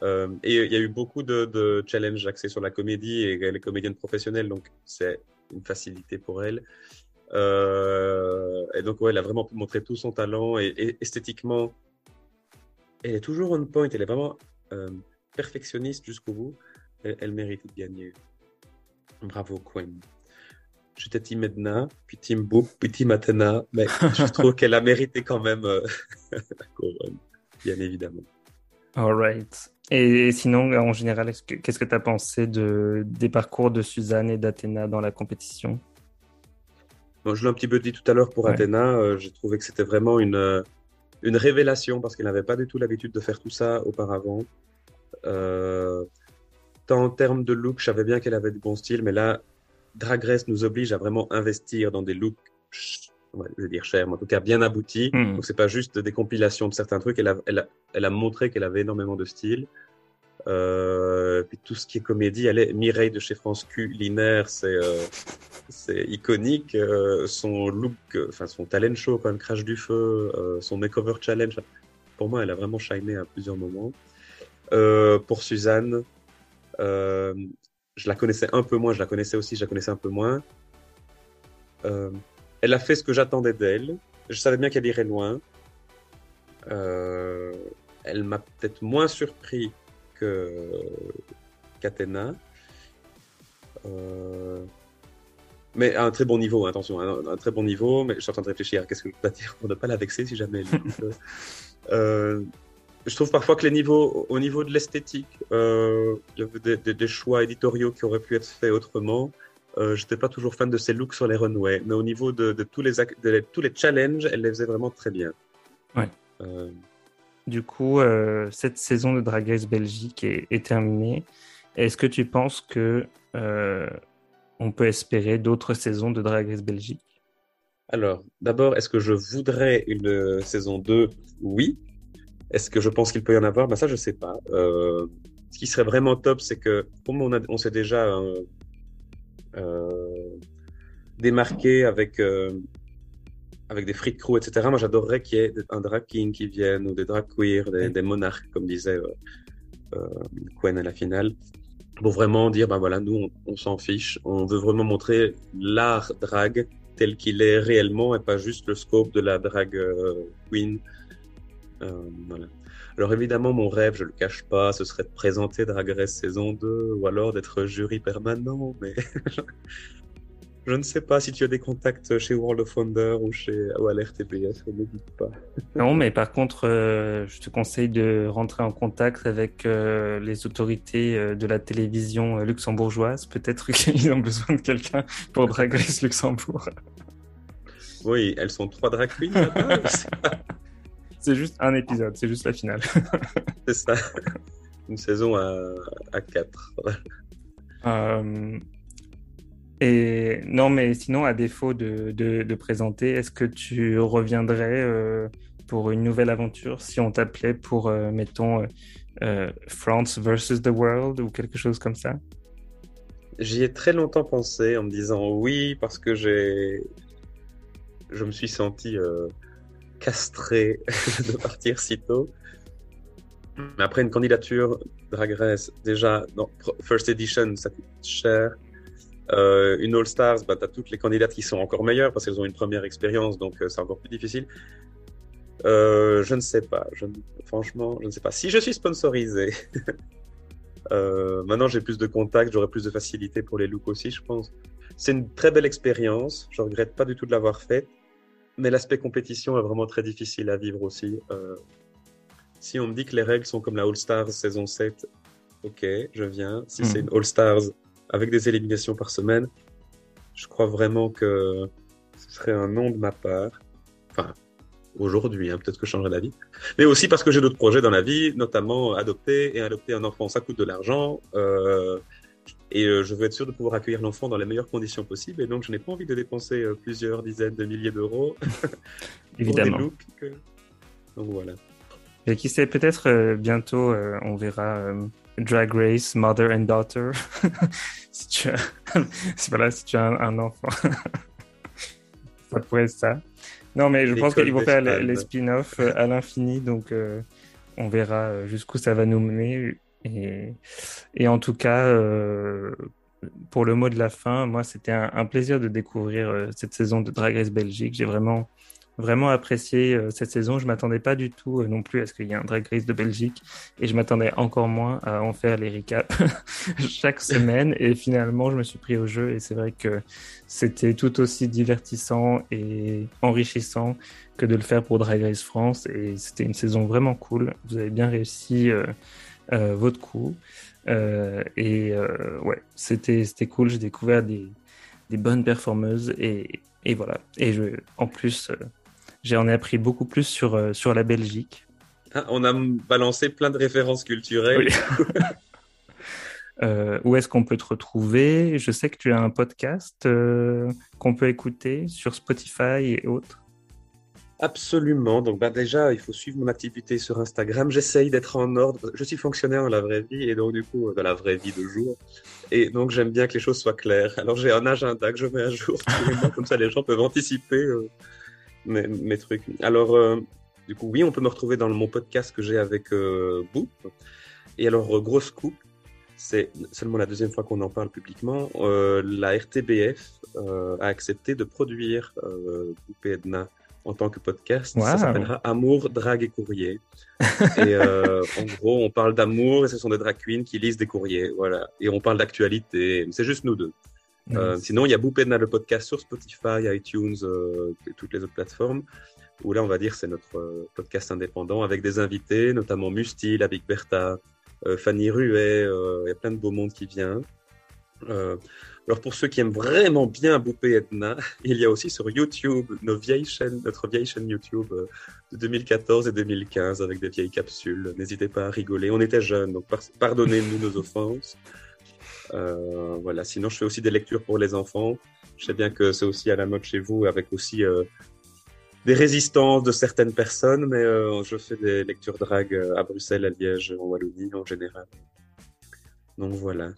Euh, et il y a eu beaucoup de, de challenges axés sur la comédie et elle est comédienne professionnelle, donc c'est une facilité pour elle. Euh, et donc, ouais, elle a vraiment pu montrer tout son talent et, esthétiquement, elle est toujours on point. Elle est vraiment euh, perfectionniste jusqu'au bout. Elle, mérite de gagner. Bravo, Queen. J'étais Team Edna, puis Team Boop, puis Team Athena, mais je trouve *laughs* qu'elle a mérité quand même *laughs* la couronne, bien évidemment. All right. Et, sinon, en général, qu'est-ce que tu as pensé de, des parcours de Suzanne et d'Athéna dans la compétition? Je l'ai un petit peu dit tout à l'heure pour Athéna, euh, j'ai trouvé que c'était vraiment une, euh, une révélation parce qu'elle n'avait pas du tout l'habitude de faire tout ça auparavant. Euh, tant en termes de look, je savais bien qu'elle avait du bon style, mais là, Drag Race nous oblige à vraiment investir dans des looks, je vais dire chers, mais en tout cas bien aboutis. Hmm. Donc c'est pas juste des compilations de certains trucs. Elle a, elle a, elle a montré qu'elle avait énormément de style. Euh, puis tout ce qui est comédie, elle est Mireille de chez France Culinaire, c'est euh, c'est iconique. Euh, son look, enfin son talent show quand même, Crash du feu, son makeover challenge. Pour moi, elle a vraiment shiné à plusieurs moments. pour Suzanne, je la connaissais un peu moins, je la connaissais aussi, je la connaissais un peu moins. Elle a fait ce que j'attendais d'elle. Je savais bien qu'elle irait loin. elle m'a peut-être moins surpris que Catena. Euh, mais à un très bon niveau, hein, attention, hein, un, très bon niveau. Mais je suis en train de réfléchir à qu'est-ce que je peux dire pour ne pas la vexer si jamais elle *laughs* euh, je trouve parfois que les niveaux, au niveau de l'esthétique, euh, il y avait des, choix éditoriaux qui auraient pu être faits autrement. Euh, J'étais pas toujours fan de ses looks sur les runways, mais au niveau de, tous, les, tous les challenges, elle les faisait vraiment très bien. Ouais. Euh, du coup, euh, cette saison de Drag Race Belgique est, terminée. Est-ce que tu penses que euh, on peut espérer d'autres saisons de Drag Race Belgique? Alors, d'abord, est-ce que je voudrais une saison 2 Oui. Est-ce que je pense qu'il peut y en avoir? Ben, Ça, je ne sais pas. Ce qui serait vraiment top, c'est que, comme on, on s'est déjà démarqué avec avec des frites crew, etc. Moi, j'adorerais qu'il y ait un drag king qui vienne ou des drag queer, des, monarques, comme disait euh, euh, Quen à la finale, pour vraiment dire, ben voilà, nous, on, s'en fiche, on veut vraiment montrer l'art drag tel qu'il est réellement et pas juste le scope de la drag euh, queen. Euh, voilà. Alors évidemment, mon rêve, je le cache pas, ce serait de présenter Drag Race saison 2 ou alors d'être jury permanent, mais *laughs* Je ne sais pas si tu as des contacts chez World of Wonder ou chez ou à l'RTBS, n'hésite pas. *laughs* Non, mais par contre, euh, je te conseille de rentrer en contact avec euh, les autorités euh, de la télévision luxembourgeoise. Peut-être *laughs* qu'ils ont besoin de quelqu'un pour Drag Race Luxembourg. Oui, elles sont trois drag queens C'est juste un épisode, c'est juste la finale. *laughs* c'est ça. Une saison à, à quatre. Et non, mais sinon, à défaut de, de, présenter, est-ce que tu reviendrais euh, pour une nouvelle aventure si on t'appelait pour, euh, mettons, euh, France versus the World ou quelque chose comme ça? J'y ai très longtemps pensé en me disant oui parce que j'ai, je me suis senti castré *laughs* de partir si tôt. Mais après une candidature Drag Race, déjà, non, First Edition, ça coûte cher. Euh, une All Stars, bah, tu as toutes les candidates qui sont encore meilleures parce qu'elles ont une première expérience, donc euh, c'est encore plus difficile. Euh, je ne sais pas. Je, franchement, je ne sais pas. Si je suis sponsorisé, *laughs* maintenant j'ai plus de contacts, j'aurai plus de facilité pour les looks aussi, je pense. C'est une très belle expérience. Je regrette pas du tout de l'avoir faite. Mais l'aspect compétition est vraiment très difficile à vivre aussi. Euh, si on me dit que les règles sont comme la All Stars saison 7, ok, je viens. Si c'est Mhm. une All Stars avec des éliminations par semaine, je crois vraiment que ce serait un non de ma part. Enfin, aujourd'hui, hein, peut-être que je changerai d'avis. Mais aussi parce que j'ai d'autres projets dans la vie, notamment adopter et adopter un enfant, ça coûte de l'argent. Euh, et euh, je veux être sûr de pouvoir accueillir l'enfant dans les meilleures conditions possibles. Et donc, je n'ai pas envie de dépenser euh, plusieurs dizaines de milliers d'euros *laughs* pour des Évidemment. looks. que- Donc voilà. Et qui sait, peut-être euh, bientôt, euh, on verra euh, Drag Race, Mother and Daughter. *laughs* si tu as, *laughs* voilà, si tu as un, un enfant. ça pourrait être ça. Non, mais je pense qu'ils vont faire les, les spin-offs à l'infini, donc on verra jusqu'où ça va nous mener. Et, en tout cas, euh, pour le mot de la fin, moi, c'était un, plaisir de découvrir euh, cette saison de Drag Race Belgique. J'ai vraiment, vraiment apprécié euh, cette saison. Je m'attendais pas du tout non plus à ce qu'il y ait un Drag Race de Belgique et je m'attendais encore moins à en faire les recaps *laughs* chaque semaine. Et finalement, je me suis pris au jeu et c'est vrai que c'était tout aussi divertissant et enrichissant que de le faire pour Drag Race France. Et c'était une saison vraiment cool. Vous avez bien réussi votre coup. Euh, et euh, ouais, c'était c'était cool. J'ai découvert des, des bonnes performeuses et, et voilà. Et je, en plus, euh, j'en ai appris beaucoup plus sur, euh, sur la Belgique. Ah, on a balancé plein de références culturelles. Oui. *laughs* Euh, où est-ce qu'on peut te retrouver? Je sais que tu as un podcast euh, qu'on peut écouter sur Spotify et autres. Absolument. Donc, bah, déjà, il faut suivre mon activité sur Instagram. J'essaye d'être en ordre. Je suis fonctionnaire dans la vraie vie et donc, du coup, dans la vraie vie de jour. Et donc, j'aime bien que les choses soient claires. Alors, j'ai un agenda que je mets à jour. Comme ça, les gens peuvent anticiper euh, mes, trucs. Alors, euh, du coup, oui, on peut me retrouver dans mon podcast que j'ai avec euh. Et alors, euh, grosse coupe. C'est seulement la deuxième fois qu'on en parle publiquement. Euh, la RTBF euh, a accepté de produire euh, Boop et Edna en tant que podcast. Wow. Ça s'appellera Amour, Drague et Courrier. et euh, *laughs* en gros, on parle d'amour et ce sont des drag queens qui lisent des courriers. Voilà. Et on parle d'actualité. C'est juste nous deux. Euh, sinon, il y a Boupedna, le podcast sur Spotify, iTunes euh, et toutes les autres plateformes. Où là, on va dire, c'est notre podcast indépendant avec des invités, notamment Musti, la Big Bertha, Fanny Ruet. Il y a plein de beau monde qui vient. Alors pour ceux qui aiment vraiment bien Boupé Edna, *laughs* il y a aussi sur YouTube nos vieilles chaînes, notre vieille chaîne YouTube euh, de 2014 et 2015 avec des vieilles capsules. N'hésitez pas à rigoler. On était jeunes, donc par- pardonnez-nous nos offenses. Euh, voilà. Sinon, je fais aussi des lectures pour les enfants. Je sais bien que c'est aussi à la mode chez vous, avec aussi euh, des résistances de certaines personnes, mais je fais des lectures drag euh, à Bruxelles, à Liège, en Wallonie en général. Donc voilà.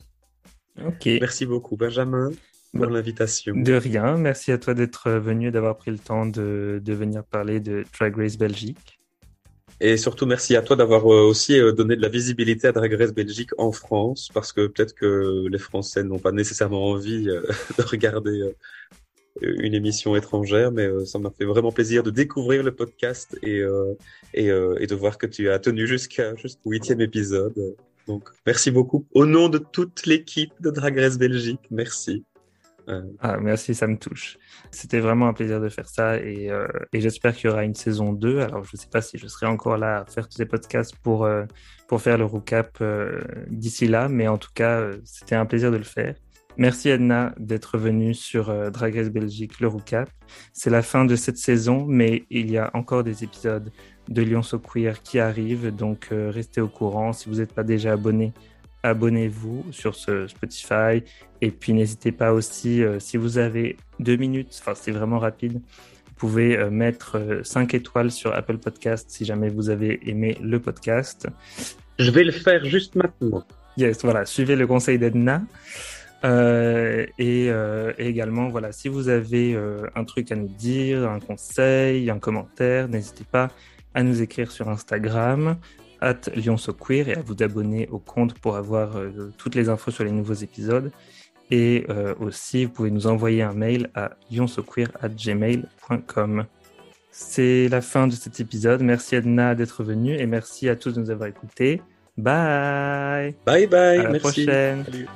Ok. Merci beaucoup, Benjamin, pour l'invitation. De rien. Merci à toi d'être venu, d'avoir pris le temps de, de venir parler de Drag Race Belgique. Et surtout, merci à toi d'avoir euh, aussi euh, donné de la visibilité à Drag Race Belgique en France, parce que peut-être que les Français n'ont pas nécessairement envie euh, *laughs* de regarder une émission étrangère, mais euh, ça m'a fait vraiment plaisir de découvrir le podcast et, euh, et, euh, et de voir que tu as tenu jusqu'à jusqu'au huitième épisode. Donc, merci beaucoup. Au nom de toute l'équipe de Drag Race Belgique, merci. Euh, Ah, merci, ça me touche. C'était vraiment un plaisir de faire ça et, euh, j'espère qu'il y aura une saison 2. Alors, je ne sais pas si je serai encore là à faire tous ces podcasts pour, euh, pour faire le recap d'ici là, mais en tout cas, c'était un plaisir de le faire. Merci Edna d'être venue sur Drag Race Belgique, le recap. C'est la fin de cette saison, mais il y a encore des épisodes de Lyon So Queer qui arrivent, donc euh, restez au courant. Si vous n'êtes pas déjà abonné, abonnez-vous sur ce Spotify. Et puis n'hésitez pas aussi, euh, si vous avez deux minutes, enfin c'est vraiment rapide, vous pouvez euh, mettre 5 étoiles sur Apple Podcast si jamais vous avez aimé le podcast. je vais le faire juste maintenant. Yes, voilà, suivez le conseil d'Edna. Euh, et, euh, et également, voilà, si vous avez euh, un truc à nous dire, un conseil, un commentaire, n'hésitez pas à nous écrire sur Instagram, at LyonSoQueer, et à vous abonner au compte pour avoir euh, toutes les infos sur les nouveaux épisodes. Et euh, aussi, vous pouvez nous envoyer un mail à yonsoqueer.gmail.com. C'est la fin de cet épisode. Merci Edna d'être venue et merci à tous de nous avoir écoutés. Bye Bye bye, à la merci. prochaine. Salut.